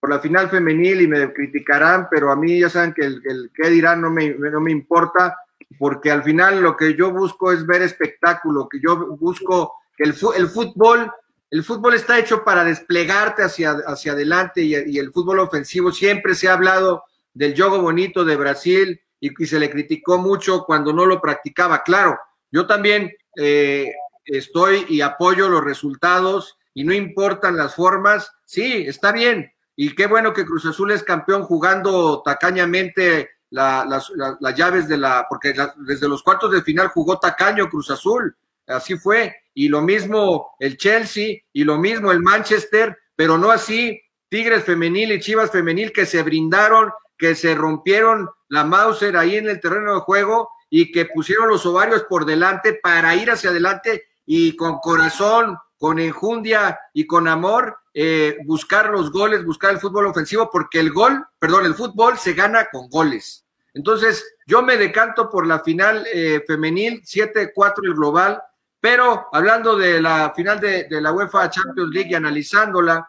por la final femenil y me criticarán, pero a mí ya saben que el, el qué dirán no me, no me importa porque al final lo que yo busco es ver espectáculo, que yo busco que el, el fútbol, el fútbol está hecho para desplegarte hacia, hacia adelante y, el fútbol ofensivo siempre se ha hablado del juego bonito de Brasil y, se le criticó mucho cuando no lo practicaba. Claro, yo también eh, estoy y apoyo los resultados y no importan las formas, sí, está bien, y qué bueno que Cruz Azul es campeón jugando tacañamente las, llaves de la, porque desde los cuartos de final jugó tacaño Cruz Azul, así fue, y lo mismo el Chelsea, y lo mismo el Manchester, pero no así Tigres femenil y Chivas femenil que se brindaron, que se rompieron la Mauser ahí en el terreno de juego y que pusieron los ovarios por delante para ir hacia adelante y con corazón, con enjundia y con amor eh, buscar los goles, buscar el fútbol ofensivo, porque el gol, perdón, el fútbol se gana con goles. Entonces, yo me decanto por la final eh, femenil, 7-4 el global, pero hablando de la final de, la UEFA Champions League y analizándola,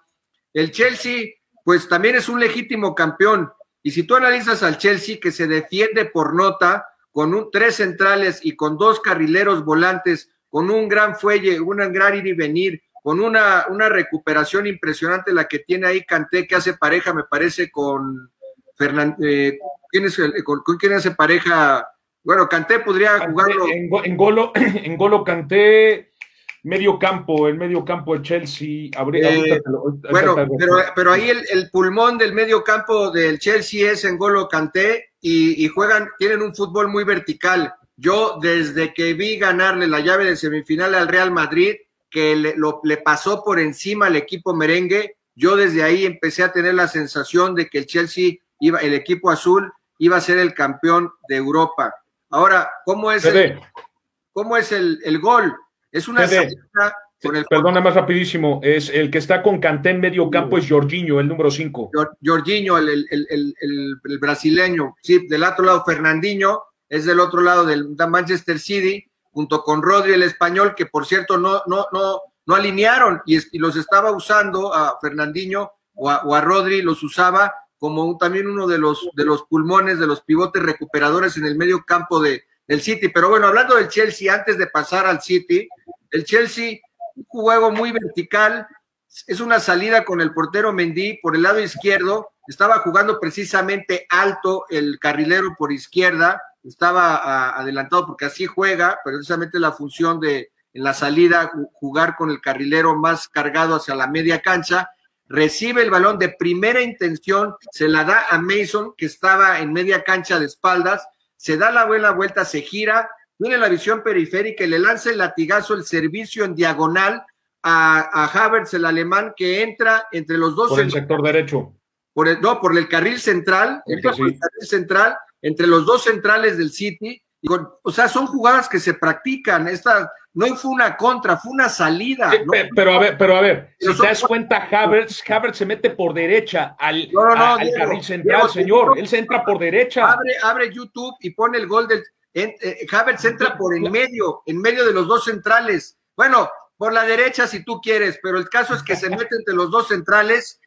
el Chelsea, pues también es un legítimo campeón. Y si tú analizas al Chelsea, que se defiende por nota, con un, tres centrales y con dos carrileros volantes, con un gran fuelle, un gran ir y venir, con una, una recuperación impresionante la que tiene ahí Canté, que hace pareja, me parece, con Fernando. Eh, ¿quién, es con, quién hace pareja? Bueno, Canté podría jugarlo. En, en, Golo, <clears throat> en Golo Canté medio campo, el medio campo de Chelsea. Eh, bueno, pero, pero, ahí el, el, pulmón del medio campo del Chelsea es en Golo Canté y, y, juegan, tienen un fútbol muy vertical. Yo desde que vi ganarle la llave de semifinal al Real Madrid, que le, lo, le pasó por encima al equipo merengue, yo desde ahí empecé a tener la sensación de que el Chelsea iba, el equipo azul iba a ser el campeón de Europa. Ahora, ¿cómo es, el, ¿cómo es el, el gol? Es una con el... Perdona más rapidísimo, es el que está con Canté en medio campo es Jorginho, el número 5. Jorginho, el, el, el, el, brasileño, sí, del otro lado Fernandinho, es del otro lado del Manchester City, junto con Rodri, el español, que por cierto no, no, no, no alinearon y, y los estaba usando a Fernandinho o a, o a Rodri, los usaba como también uno de los, de los pulmones, de los pivotes recuperadores en el medio campo de, del City. Pero bueno, hablando del Chelsea, antes de pasar al City, el Chelsea, un juego muy vertical, es una salida con el portero Mendy por el lado izquierdo, estaba jugando precisamente alto el carrilero por izquierda, estaba adelantado porque así juega, precisamente la función de en la salida jugar con el carrilero más cargado hacia la media cancha, recibe el balón de primera intención, se la da a Mason que estaba en media cancha de espaldas, se da la buena vuelta, se gira, tiene la visión periférica y le lanza el latigazo, el servicio en diagonal a, a Havertz, el alemán, que entra entre los dos. Por el sector derecho. Por el, no, por el carril central, entra por el carril central, entre los dos centrales del City. Y o sea, son jugadas que se practican. Esta no fue una contra, fue una salida. ¿no? Pero a ver, pero a ver, si te das cuenta, Havertz, Havertz se mete por derecha al, no, no, al Diego, carril central, Diego, señor. Él se entra por derecha. Abre, abre YouTube y pone el gol del. En, eh, Havertz entra por en medio, en medio de los dos centrales. Bueno, por la derecha si tú quieres, pero el caso es que se mete entre los dos centrales,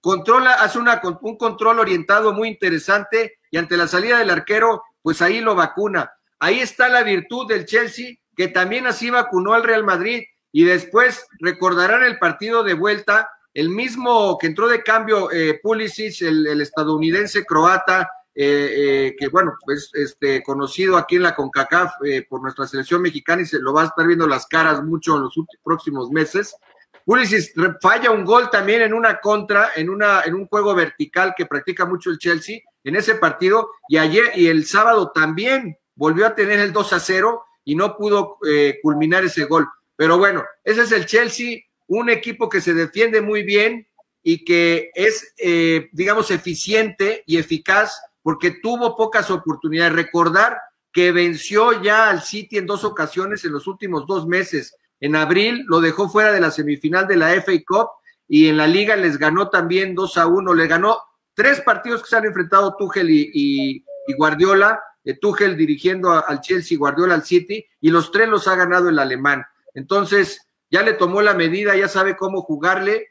controla, hace una, un control orientado muy interesante y ante la salida del arquero, pues ahí lo vacuna. Ahí está la virtud del Chelsea, que también así vacunó al Real Madrid. Y después recordarán el partido de vuelta, el mismo que entró de cambio eh, Pulisic, el, estadounidense croata, eh, eh, que bueno, pues este, conocido aquí en la CONCACAF eh, por nuestra selección mexicana y se lo va a estar viendo las caras mucho en los próximos meses. Pulisic falla un gol también en una contra, en, una, en un juego vertical que practica mucho el Chelsea en ese partido y ayer y el sábado también volvió a tener el 2 a 0 y no pudo eh, culminar ese gol. Pero bueno, ese es el Chelsea, un equipo que se defiende muy bien y que es, eh, digamos, eficiente y eficaz porque tuvo pocas oportunidades. Recordar que venció ya al City en dos ocasiones en los últimos dos meses. En abril lo dejó fuera de la semifinal de la FA Cup y en la liga les ganó también 2 a 1. Le ganó tres partidos que se han enfrentado Tuchel y, Guardiola Tuchel dirigiendo a, al Chelsea, Guardiola al City, y los tres los ha ganado el alemán. Entonces, ya le tomó la medida, ya sabe cómo jugarle.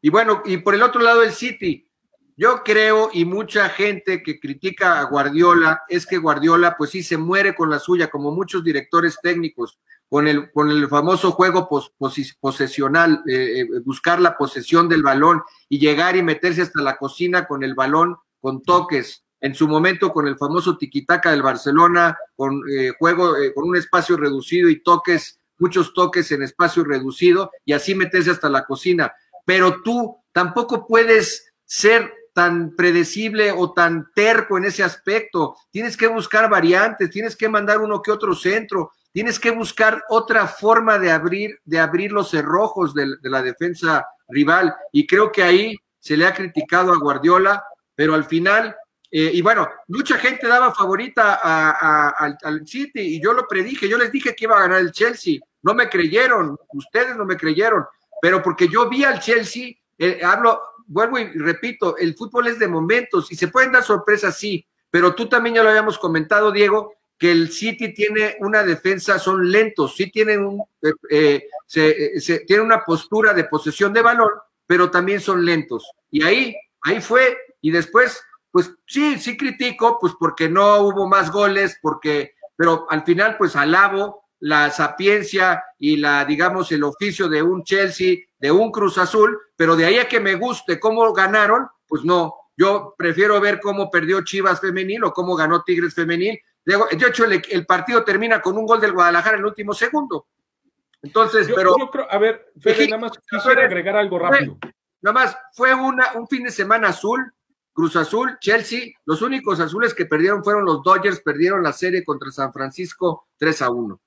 Y bueno, y por el otro lado el City, yo creo, y mucha gente que critica a Guardiola, es que Guardiola, pues sí, se muere con la suya, como muchos directores técnicos, con el, con el famoso juego pos, pos, posesional, eh, eh, buscar la posesión del balón y llegar y meterse hasta la cocina con el balón, con toques en su momento con el famoso tiquitaca del Barcelona, con eh, juego, eh, con un espacio reducido y toques, muchos toques en espacio reducido, y así meterse hasta la cocina. Pero tú tampoco puedes ser tan predecible o tan terco en ese aspecto. Tienes que buscar variantes, tienes que mandar uno que otro centro, tienes que buscar otra forma de abrir, de abrir los cerrojos de, la defensa rival. Y creo que ahí se le ha criticado a Guardiola, pero al final, eh, y bueno, mucha gente daba favorita al, City y yo lo predije, yo les dije que iba a ganar el Chelsea, no me creyeron, ustedes no me creyeron, pero porque yo vi al Chelsea, eh, hablo, vuelvo y repito, el fútbol es de momentos y se pueden dar sorpresas, sí, pero tú también ya lo habíamos comentado, Diego, que el City tiene una defensa, son lentos, sí tienen eh, eh, se, se, una postura de posesión de valor, pero también son lentos. Y ahí, ahí fue, y después, pues sí, sí critico, pues porque no hubo más goles, porque, pero al final, pues alabo la sapiencia y la, digamos, el oficio de un Chelsea, de un Cruz Azul, pero de ahí a que me guste cómo ganaron, pues no. Yo prefiero ver cómo perdió Chivas femenil o cómo ganó Tigres femenil. De hecho, el, partido termina con un gol del Guadalajara en el último segundo. Entonces, pero. a ver, Fede, nada más quisiera agregar algo rápido. nada más, fue una, un fin de semana azul, Cruz Azul, Chelsea. Los únicos azules que perdieron fueron los Dodgers, perdieron la serie contra San Francisco 3 a 1.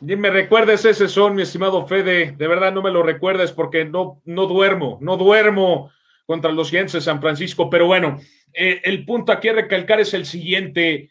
Ni me recuerdes ese son, mi estimado Fede. De verdad no me lo recuerdes porque no, no duermo, no duermo contra los Giants de San Francisco. Pero bueno, eh, el punto aquí a recalcar es el siguiente.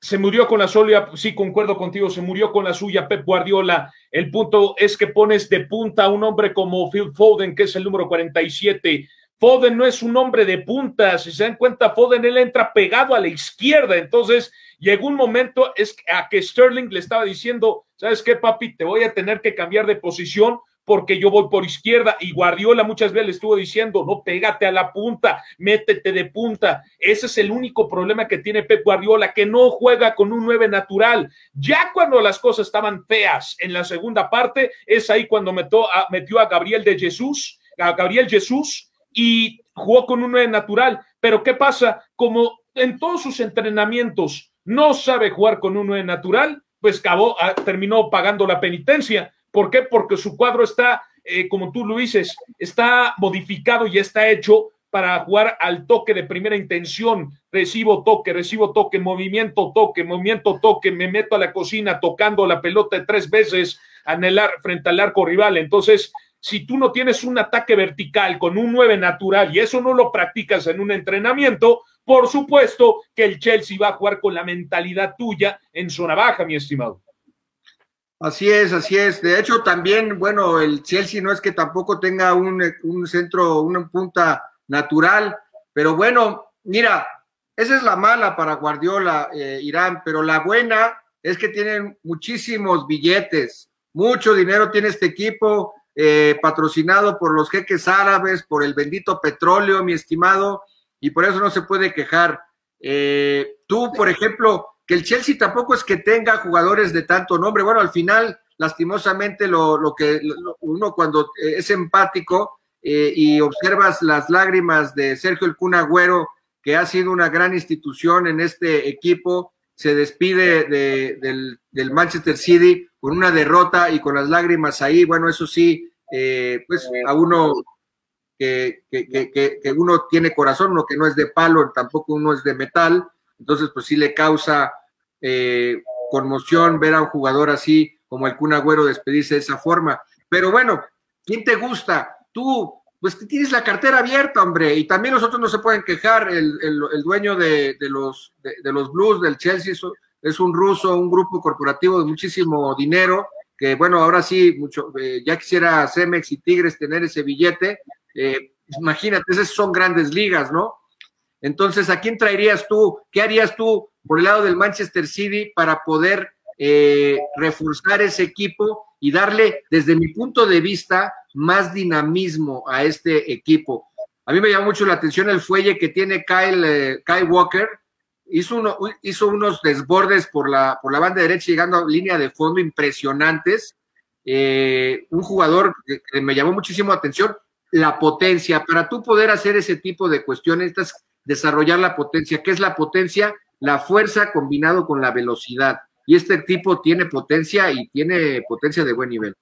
Se murió con la suya, sí, concuerdo contigo, se murió con la suya Pep Guardiola. El punto es que pones de punta a un hombre como Phil Foden, que es el número 47. Foden no es un hombre de punta, si se dan cuenta, Foden él entra pegado a la izquierda, entonces llegó un momento es a que Sterling le estaba diciendo, ¿sabes qué, papi? Te voy a tener que cambiar de posición porque yo voy por izquierda y Guardiola muchas veces le estuvo diciendo, no, pégate a la punta, métete de punta. Ese es el único problema que tiene Pep Guardiola, que no juega con un 9 natural. Ya cuando las cosas estaban feas en la segunda parte, es ahí cuando metió a, metió a Gabriel de Jesús, a Gabriel Jesús y jugó con un 9 natural. Pero ¿qué pasa? Como en todos sus entrenamientos no sabe jugar con un 9 natural, pues acabó, ah, terminó pagando la penitencia. ¿Por qué? Porque su cuadro está, eh, como tú lo dices, está modificado y está hecho para jugar al toque de primera intención. Recibo toque, recibo toque, movimiento, toque, movimiento, toque, me meto a la cocina tocando la pelota tres veces anelar frente al arco rival. Entonces, si tú no tienes un ataque vertical con un 9 natural y eso no lo practicas en un entrenamiento, por supuesto que el Chelsea va a jugar con la mentalidad tuya en zona baja, mi estimado. Así es, así es. De hecho, también, bueno, el Chelsea no es que tampoco tenga un, centro, una punta natural, pero bueno, mira, esa es la mala para Guardiola, eh, Irán, pero la buena es que tienen muchísimos billetes, mucho dinero tiene este equipo, eh, patrocinado por los jeques árabes, por el bendito petróleo, mi estimado, y por eso no se puede quejar. Eh, tú, por ejemplo, que el Chelsea tampoco es que tenga jugadores de tanto nombre. Bueno, al final, lastimosamente, lo, lo que uno cuando es empático eh, y observas las lágrimas de Sergio El Cunagüero, que ha sido una gran institución en este equipo, se despide del, del, Manchester City con una derrota y con las lágrimas ahí. Bueno, eso sí, eh, pues a uno que, que, que, que, uno tiene corazón, uno que no es de palo, tampoco uno es de metal, entonces pues sí le causa eh, conmoción ver a un jugador así como el Kun Agüero despedirse de esa forma. Pero bueno, ¿quién te gusta? Tú, pues tienes la cartera abierta, hombre, y también los otros no se pueden quejar. El, dueño de, los, de, los Blues del Chelsea es, un ruso, un grupo corporativo de muchísimo dinero, que bueno, ahora sí, mucho, eh, ya quisiera Cemex y Tigres tener ese billete. Eh, imagínate, esas son grandes ligas, ¿no? Entonces, ¿a quién traerías tú? ¿Qué harías tú por el lado del Manchester City para poder eh, reforzar ese equipo y darle, desde mi punto de vista, más dinamismo a este equipo? A mí me llama mucho la atención el fuelle que tiene Kyle, Kyle Walker. Hizo, uno, hizo unos desbordes por la, por la banda derecha, llegando a línea de fondo impresionantes. Eh, un jugador que, me llamó muchísimo la atención, la potencia. Para tú poder hacer ese tipo de cuestiones, desarrollar la potencia. ¿Qué es la potencia? La fuerza combinado con la velocidad. Y este tipo tiene potencia y tiene potencia de buen nivel.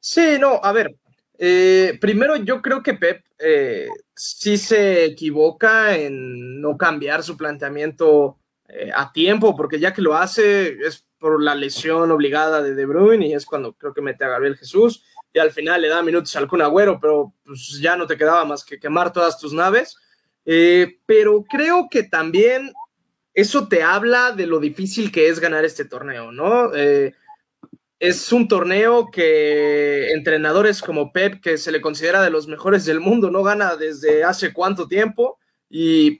Sí, no, a ver, Eh, primero, yo creo que Pep eh, sí se equivoca en no cambiar su planteamiento eh, a tiempo, porque ya que lo hace es por la lesión obligada de De Bruyne y es cuando creo que mete a Gabriel Jesús y al final le da minutos al Kun Agüero, pero pues ya no te quedaba más que quemar todas tus naves. pero creo que también eso te habla de lo difícil que es ganar este torneo, ¿no? Es un torneo que entrenadores como Pep, que se le considera de los mejores del mundo, no gana desde hace cuánto tiempo y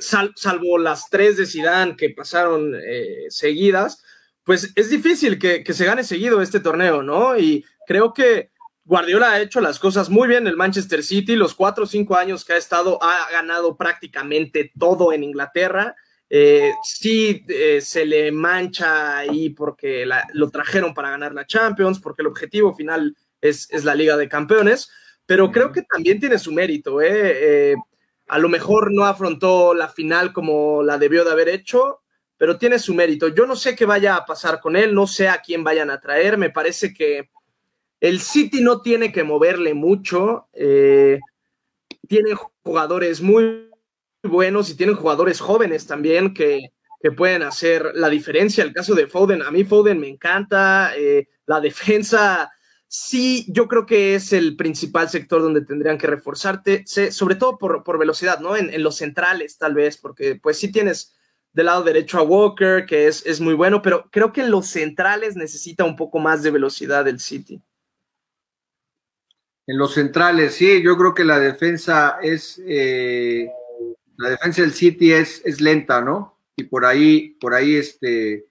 salvo las tres de Zidane que pasaron eh, seguidas, pues es difícil que, se gane seguido este torneo, ¿no? Y creo que Guardiola ha hecho las cosas muy bien en el Manchester City, los cuatro o cinco años que ha estado, ha ganado prácticamente todo en Inglaterra eh, sí eh, se le mancha ahí porque lo trajeron para ganar la Champions, porque el objetivo final es, la Liga de Campeones, pero creo que también tiene su mérito. ¿eh? a lo mejor no afrontó la final como la debió de haber hecho, pero tiene su mérito. Yo no sé qué vaya a pasar con él, no sé a quién vayan a traer, me parece que el City no tiene que moverle mucho, tiene jugadores muy buenos y tienen jugadores jóvenes también que, pueden hacer la diferencia. El caso de Foden, a mí Foden me encanta, eh, la defensa sí, yo creo que es el principal sector donde tendrían que reforzarte, sobre todo por, velocidad, ¿no? En, los centrales tal vez, porque pues sí tienes del lado derecho a Walker, que es, es muy bueno, pero creo que en los centrales necesita un poco más de velocidad el City. En los centrales, sí, yo creo que la defensa es... Eh, la defensa del City es, es lenta, ¿no? Y por ahí, por ahí este,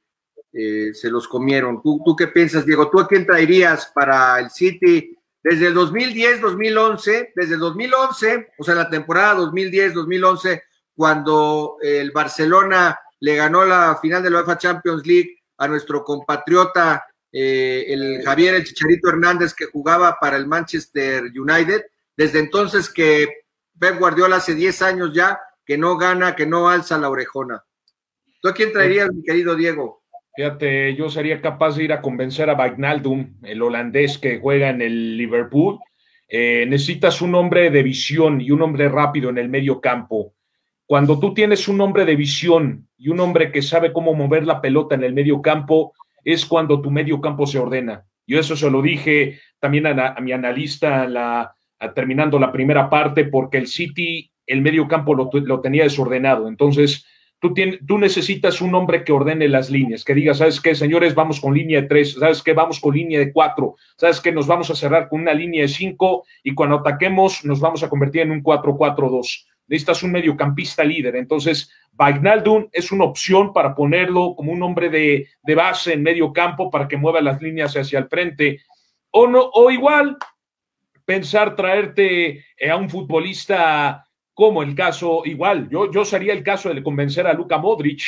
eh, se los comieron. ¿Tú, ¿Tú qué piensas, Diego? ¿Tú a quién traerías para el City desde el 2010-2011? Desde el 2011, o sea, la temporada 2010-2011, cuando el Barcelona le ganó la final de la UEFA Champions League a nuestro compatriota, eh, el Javier El Chicharito Hernández, que jugaba para el Manchester United. Desde entonces que Pep Guardiola hace 10 años ya que no gana, que no alza la orejona. ¿Tú a quién traerías, mi querido Diego? Fíjate, yo sería capaz de ir a convencer a Wijnaldum, el holandés que juega en el Liverpool. Eh, necesitas un hombre de visión y un hombre rápido en el medio campo. Cuando tú tienes un hombre de visión y un hombre que sabe cómo mover la pelota en el medio campo, es cuando tu medio campo se ordena. Yo eso se lo dije también a, mi analista la, terminando la primera parte, porque el City el medio campo lo, tenía desordenado. Entonces, tú, tú necesitas un hombre que ordene las líneas, que diga, ¿sabes qué, señores? Vamos con línea de tres, ¿sabes qué? Vamos con línea de cuatro, ¿sabes qué? Nos vamos a cerrar con una línea de cinco y cuando ataquemos nos vamos a convertir en un 4-4-2. Necesitas un mediocampista líder. Entonces, Bagnaldun es una opción para ponerlo como un hombre de, de base en medio campo para que mueva las líneas hacia el frente. O, no, o igual, pensar traerte eh, a un futbolista como el caso, igual, yo, yo sería el caso de convencer a Luka Modric.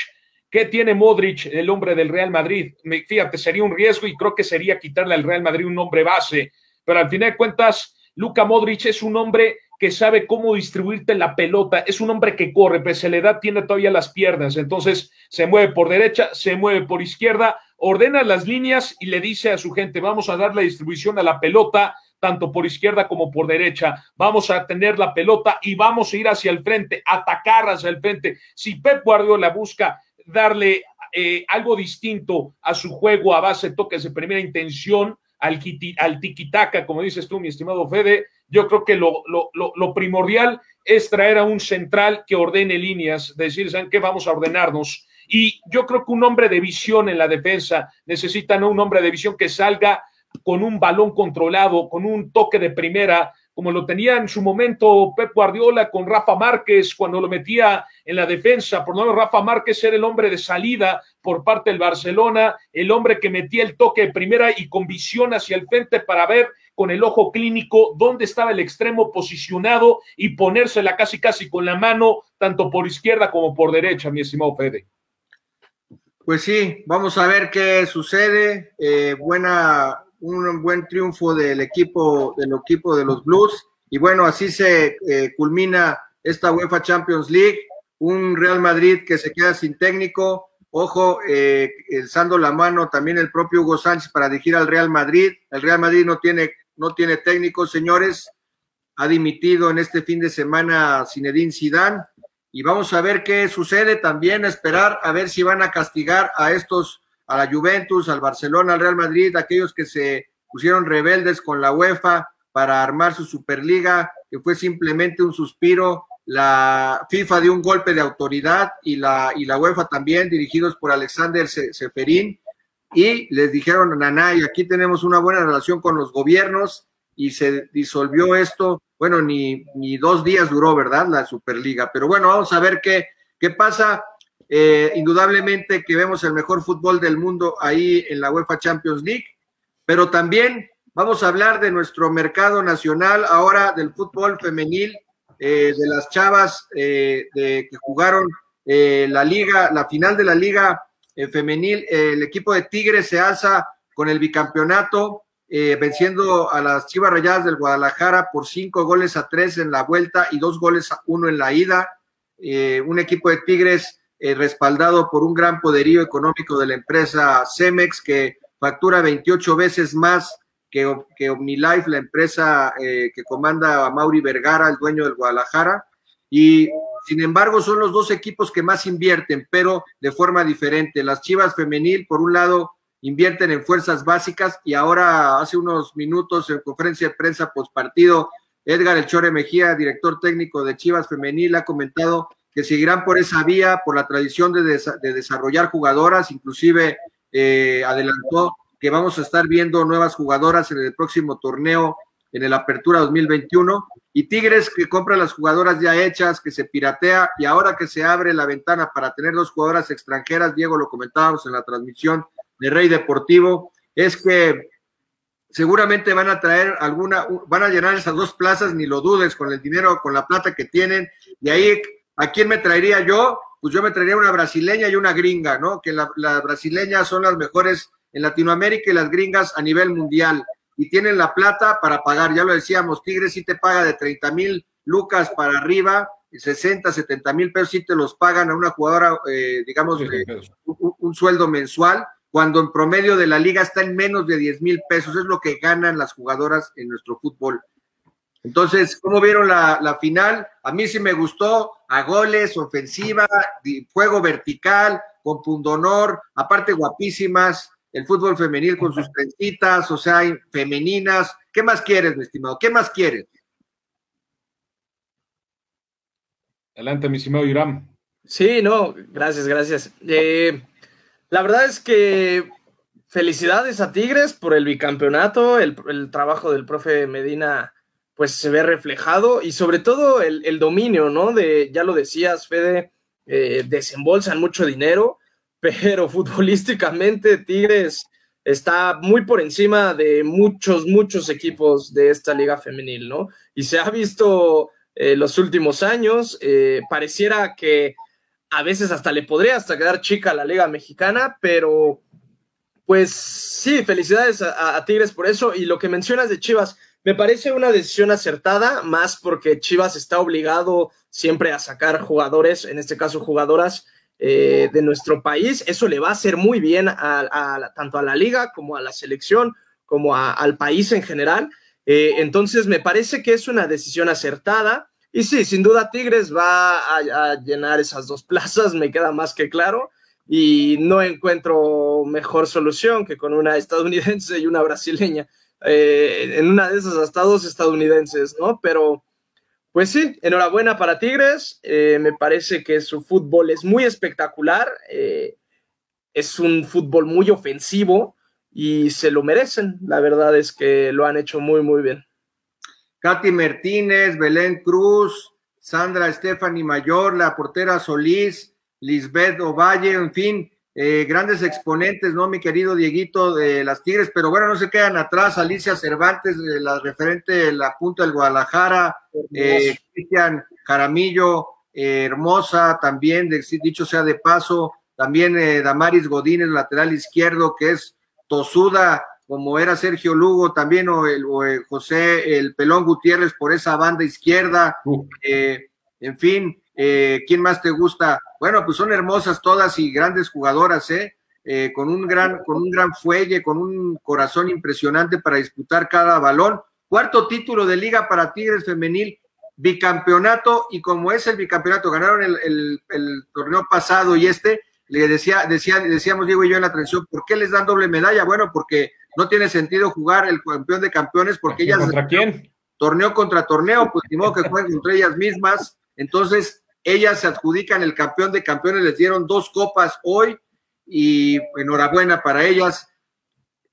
¿Qué tiene Modric, el hombre del Real Madrid? Fíjate, sería un riesgo y creo que sería quitarle al Real Madrid un hombre base, pero al final de cuentas, Luka Modric es un hombre que sabe cómo distribuirte la pelota, es un hombre que corre, pese a la edad tiene todavía las piernas, entonces se mueve por derecha, se mueve por izquierda, ordena las líneas y le dice a su gente, vamos a dar la distribución a la pelota, tanto por izquierda como por derecha. Vamos a tener la pelota y vamos a ir hacia el frente, atacar hacia el frente. Si Pep Guardiola busca darle eh, algo distinto a su juego a base de toques de primera intención, al, al tiquitaca, como dices tú, mi estimado Fede, yo creo que lo, lo, primordial es traer a un central que ordene líneas, decir, ¿saben qué? Vamos a ordenarnos. Y yo creo que un hombre de visión en la defensa necesita ¿no? un hombre de visión que salga con un balón controlado, con un toque de primera, como lo tenía en su momento Pep Guardiola con Rafa Márquez cuando lo metía en la defensa. Por lo menos Rafa Márquez era el hombre de salida por parte del Barcelona, el hombre que metía el toque de primera y con visión hacia el frente para ver con el ojo clínico dónde estaba el extremo posicionado y ponérsela casi casi con la mano, tanto por izquierda como por derecha, mi estimado Fede. Pues sí, vamos a ver qué sucede. Eh, buena, un buen triunfo del equipo, del equipo de los Blues. Y bueno, así se eh, culmina esta UEFA Champions League. Un Real Madrid que se queda sin técnico. Ojo, eh, alzando la mano también el propio Hugo Sánchez para dirigir al Real Madrid. El Real Madrid no tiene no tiene técnico, señores. Ha dimitido en este fin de semana Zinedine Zidane y vamos a ver qué sucede también, esperar a ver si van a castigar a estos, a la Juventus, al Barcelona, al Real Madrid, aquellos que se pusieron rebeldes con la UEFA para armar su Superliga, que fue simplemente un suspiro. La FIFA dio un golpe de autoridad y la, y la UEFA también, dirigidos por Alexander Seferín, y les dijeron, Nanay, aquí tenemos una buena relación con los gobiernos y se disolvió esto bueno, ni, ni dos días duró, ¿verdad? La Superliga. Pero bueno, vamos a ver qué, qué pasa. Eh, indudablemente que vemos el mejor fútbol del mundo ahí en la UEFA Champions League, pero también vamos a hablar de nuestro mercado nacional, ahora del fútbol femenil, eh, de las chavas eh, de, que jugaron la liga, la final de la liga femenil. el equipo de Tigres se alza con el bicampeonato eh, venciendo a las Chivas Rayadas del Guadalajara por cinco goles a tres en la vuelta y dos goles a uno en la ida. Eh, un equipo de Tigres eh, respaldado por un gran poderío económico de la empresa Cemex que factura 28 veces más que, que OmniLife, la empresa que comanda a Mauri Vergara, el dueño del Guadalajara. Y sin embargo, son los dos equipos que más invierten, pero de forma diferente. Las Chivas Femenil, por un lado, invierten en fuerzas básicas y ahora hace unos minutos en conferencia de prensa post partido, Edgar El Chore Mejía, director técnico de Chivas Femenil, ha comentado que seguirán por esa vía, por la tradición de, desarrollar jugadoras, inclusive eh, adelantó que vamos a estar viendo nuevas jugadoras en el próximo torneo en el Apertura 2021 y Tigres que compra las jugadoras ya hechas, que se piratea y ahora que se abre la ventana para tener dos jugadoras extranjeras, Diego lo comentábamos en la transmisión, de Rey Deportivo es que seguramente van a traer alguna, van a llenar esas dos plazas, ni lo dudes, con el dinero, con la plata que tienen. Y ahí, ¿a quién me traería yo? Pues yo me traería una brasileña y una gringa, ¿no? Que las la brasileñas son las mejores en Latinoamérica y las gringas a nivel mundial. Y tienen la plata para pagar, ya lo decíamos, Tigres sí te paga de 30 mil lucas para arriba, 60, 70 mil pesos sí te los pagan a una jugadora, eh, digamos, un, sueldo mensual cuando en promedio de la liga está en menos de 10 mil pesos, es lo que ganan las jugadoras en nuestro fútbol. Entonces, ¿cómo vieron la, final? A mí sí me gustó, a goles, ofensiva, juego vertical, con pundonor, aparte guapísimas, el fútbol femenil con sus trencitas, o sea, femeninas. ¿Qué más quieres, mi estimado? ¿Qué más quieres? Adelante, mi estimado Yuram. Sí, no, gracias, gracias. Eh, la verdad es que felicidades a Tigres por el bicampeonato, el, trabajo del profe Medina pues se ve reflejado y sobre todo el, dominio, ¿no? De, ya lo decías, Fede, eh, desembolsan mucho dinero, <laughs> pero futbolísticamente Tigres está muy por encima de muchos, muchos equipos de esta liga femenil, ¿no? Y se ha visto eh, los últimos años, eh, pareciera que a veces hasta le podría hasta quedar chica a la Liga Mexicana, pero pues sí, felicidades a, Tigres por eso. Y lo que mencionas de Chivas, me parece una decisión acertada, más porque Chivas está obligado siempre a sacar jugadores, en este caso jugadoras eh, de nuestro país. Eso le va a hacer muy bien a, tanto a la liga como a la selección, como al país en general. Eh, entonces, me parece que es una decisión acertada. Y sí, sin duda Tigres va a, llenar esas dos <laughs> plazas, me queda más que claro. Y no encuentro mejor solución que con una estadounidense y una brasileña. Eh, en una de esas hasta dos estadounidenses, ¿no? Pero, pues sí, enhorabuena para Tigres. Eh, me parece que su fútbol es muy espectacular. Eh, es un fútbol muy ofensivo y se lo merecen. La verdad es que lo han hecho muy, muy bien. Katy Martínez, Belén Cruz, Sandra Stephanie Mayor, la portera Solís, Lisbeth Ovalle, en fin, eh, grandes exponentes, ¿no? Mi querido Dieguito de las Tigres, pero bueno, no se quedan atrás, Alicia Cervantes, la referente de la punta del Guadalajara, eh, Cristian Jaramillo, eh, hermosa también, dicho sea de paso, también Damaris Godínez, lateral izquierdo, que es tosuda, como era Sergio Lugo también, o, el, José el Pelón Gutiérrez por esa banda izquierda, eh, en fin, eh, ¿quién más te gusta? Bueno, pues son hermosas todas y grandes jugadoras, ¿eh? eh, con, un gran, con un gran fuelle, con un corazón impresionante para disputar cada balón. Cuarto título de liga para Tigres Femenil, bicampeonato, y como es el bicampeonato, ganaron el, el, torneo pasado y este, le decía, decía, decíamos Diego y yo en la transición, ¿por qué les dan doble medalla? Bueno, porque no tiene sentido jugar el campeón de campeones porque ellas... ¿Contra quién? Torneo contra torneo, pues ni modo que jueguen contra ellas mismas. Entonces, ellas se adjudican el campeón de campeones, les dieron dos copas hoy y enhorabuena para ellas.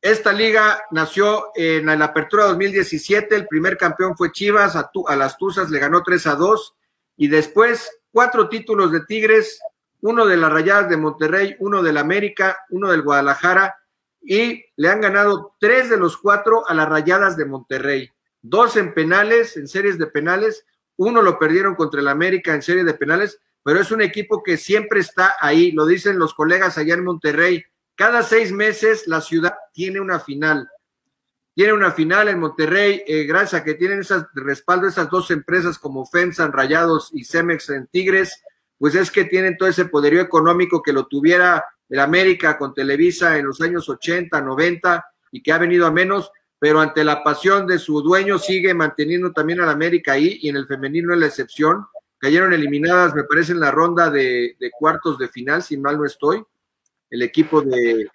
Esta liga nació en la apertura 2017, el primer campeón fue Chivas, a, las Tuzas le ganó 3 a 2 y después cuatro títulos de Tigres, uno de las Rayadas de Monterrey, uno del América, uno del Guadalajara y le han ganado tres de los cuatro a las Rayadas de Monterrey, dos en penales, en series de penales, uno lo perdieron contra el América en serie de penales, pero es un equipo que siempre está ahí, lo dicen los colegas allá en Monterrey, cada seis meses la ciudad tiene una final. Tiene una final en Monterrey, eh, gracias a que tienen esas respaldo esas dos empresas como FEMSA, Rayados y Cemex en Tigres, pues es que tienen todo ese poderío económico que lo tuviera el América con Televisa en los años 80, 90 y que ha venido a menos, pero ante la pasión de su dueño sigue manteniendo también al América ahí y en el femenino es la excepción. Cayeron eliminadas, me parece, en la ronda de, cuartos de final, si mal no estoy, el equipo de,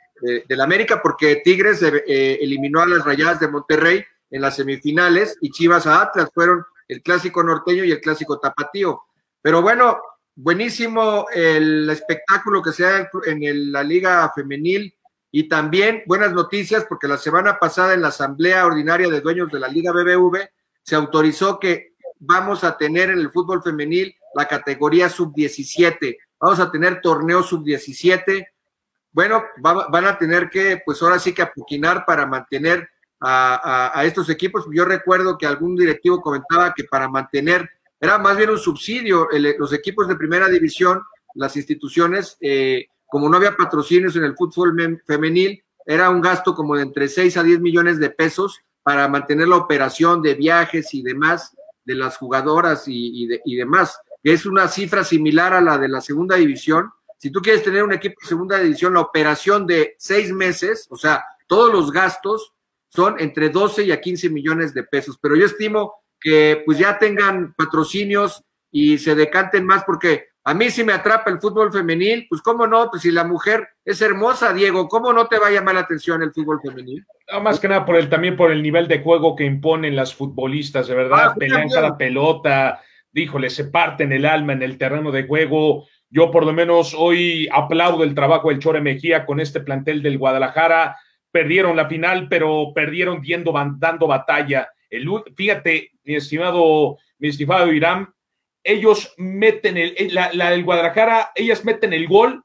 del América, porque Tigres eh, eliminó a las Rayadas de Monterrey en las semifinales y Chivas a Atlas fueron el clásico norteño y el clásico tapatío. Pero bueno, buenísimo el espectáculo que se da en la Liga Femenil y también buenas noticias porque la semana pasada en la Asamblea Ordinaria de Dueños de la Liga BBV se autorizó que vamos a tener en el fútbol femenil la categoría sub-17. Vamos a tener torneo sub-17. Bueno, van a tener que, pues ahora sí que apuquinar para mantener a, estos equipos. Yo recuerdo que algún directivo comentaba que para mantener era más bien un subsidio. los equipos de primera división, las instituciones, eh, como no había patrocinios en el fútbol femenil, era un gasto como de entre 6 a 10 millones de pesos para mantener la operación de viajes y demás de las jugadoras y, demás. Es una cifra similar a la de la segunda división. Si tú quieres tener un equipo de segunda división, la operación de seis meses, o sea, todos los gastos son entre 12 y a 15 millones de pesos. Pero yo estimo que pues ya tengan patrocinios y se decanten más porque a mí si me atrapa el fútbol femenil, pues cómo no, pues si la mujer es hermosa, Diego, ¿cómo no te va a llamar la atención el fútbol femenil? No, más que nada por el, también por el nivel de juego que imponen las futbolistas, de verdad, ah, pelean cada pelota, díjole, se parten el alma en el terreno de juego. Yo por lo menos hoy aplaudo el trabajo del Chore Mejía con este plantel del Guadalajara. Perdieron la final, pero perdieron dando batalla fíjate, mi estimado, mi estimado Irán, ellos meten el, la, la del Guadalajara, ellas meten el gol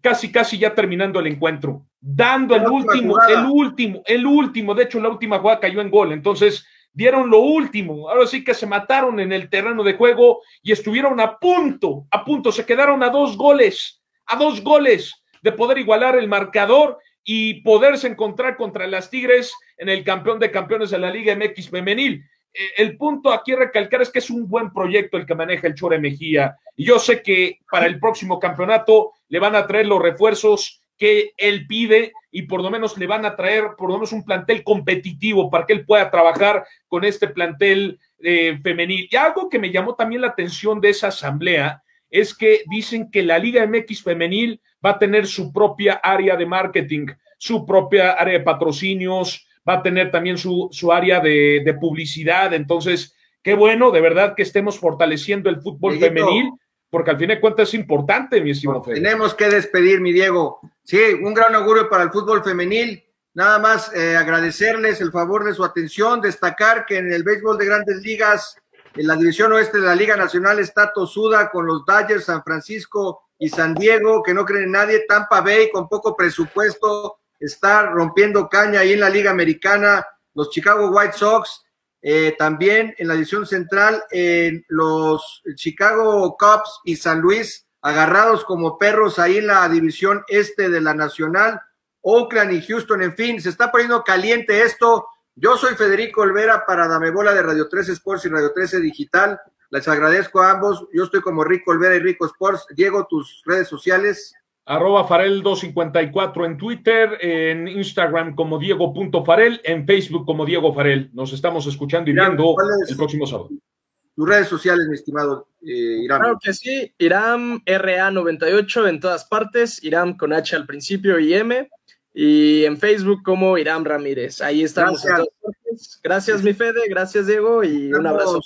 casi, casi ya terminando el encuentro, dando el último, el último, el último, de hecho la última jugada cayó en gol, entonces dieron lo último, ahora sí que se mataron en el terreno de juego y estuvieron a punto, a punto, se quedaron a dos goles, a dos goles de poder igualar el marcador y poderse encontrar contra las Tigres en el campeón de campeones de la Liga MX femenil. Eh, el punto aquí recalcar es que es un buen proyecto el que maneja el Chore Mejía. Y yo sé que para el próximo campeonato le van a traer los refuerzos que él pide y por lo menos le van a traer por lo menos un plantel competitivo para que él pueda trabajar con este plantel eh, femenil. Y algo que me llamó también la atención de esa asamblea es que dicen que la Liga MX femenil va a tener su propia área de marketing, su propia área de patrocinios, va a tener también su, su área de, publicidad. Entonces, qué bueno, de verdad que estemos fortaleciendo el fútbol femenil, porque al fin de cuentas es importante, mi estimado Fede. Tenemos que despedir, mi Diego. Sí, un gran augurio para el fútbol femenil. Nada más eh, agradecerles el favor de su atención, destacar que en el béisbol de grandes ligas en la división oeste de la Liga Nacional está tosuda con los Dodgers, San Francisco y San Diego, que no creen en nadie. Tampa Bay con poco presupuesto está rompiendo caña ahí en la Liga Americana. Los Chicago White Sox eh, también en la división central, en los Chicago Cubs y San Luis agarrados como perros ahí en la división este de la Nacional. Oakland y Houston, en fin, se está poniendo caliente esto. Yo soy Federico Olvera para Dame Bola de Radio 13 Sports y Radio 13 Digital. Les agradezco a ambos. Yo estoy como Rico Olvera y Rico Sports. Diego, tus redes sociales. Arroba Farel254 en Twitter, en Instagram como Diego.farel, en Facebook como Diego Farel. Nos estamos escuchando y viendo el próximo sábado. Tus redes sociales, mi estimado eh, Iram. Claro que sí, Iram RA98 en todas partes, Iram con H al principio y M, y en Facebook como Iram Ramírez. Ahí estamos. Gracias, gracias mi Fede, gracias Diego y un abrazo.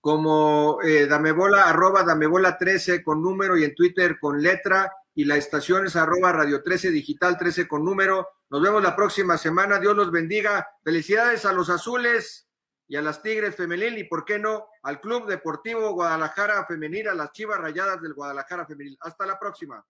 Como eh, Damebola, arroba Damebola 13 con número y en Twitter con letra y la estación es arroba Radio 13 Digital 13 con número. Nos vemos la próxima semana. Dios los bendiga. Felicidades a los azules y a las Tigres Femenil y, ¿por qué no?, al Club Deportivo Guadalajara Femenil, a las Chivas Rayadas del Guadalajara Femenil. Hasta la próxima.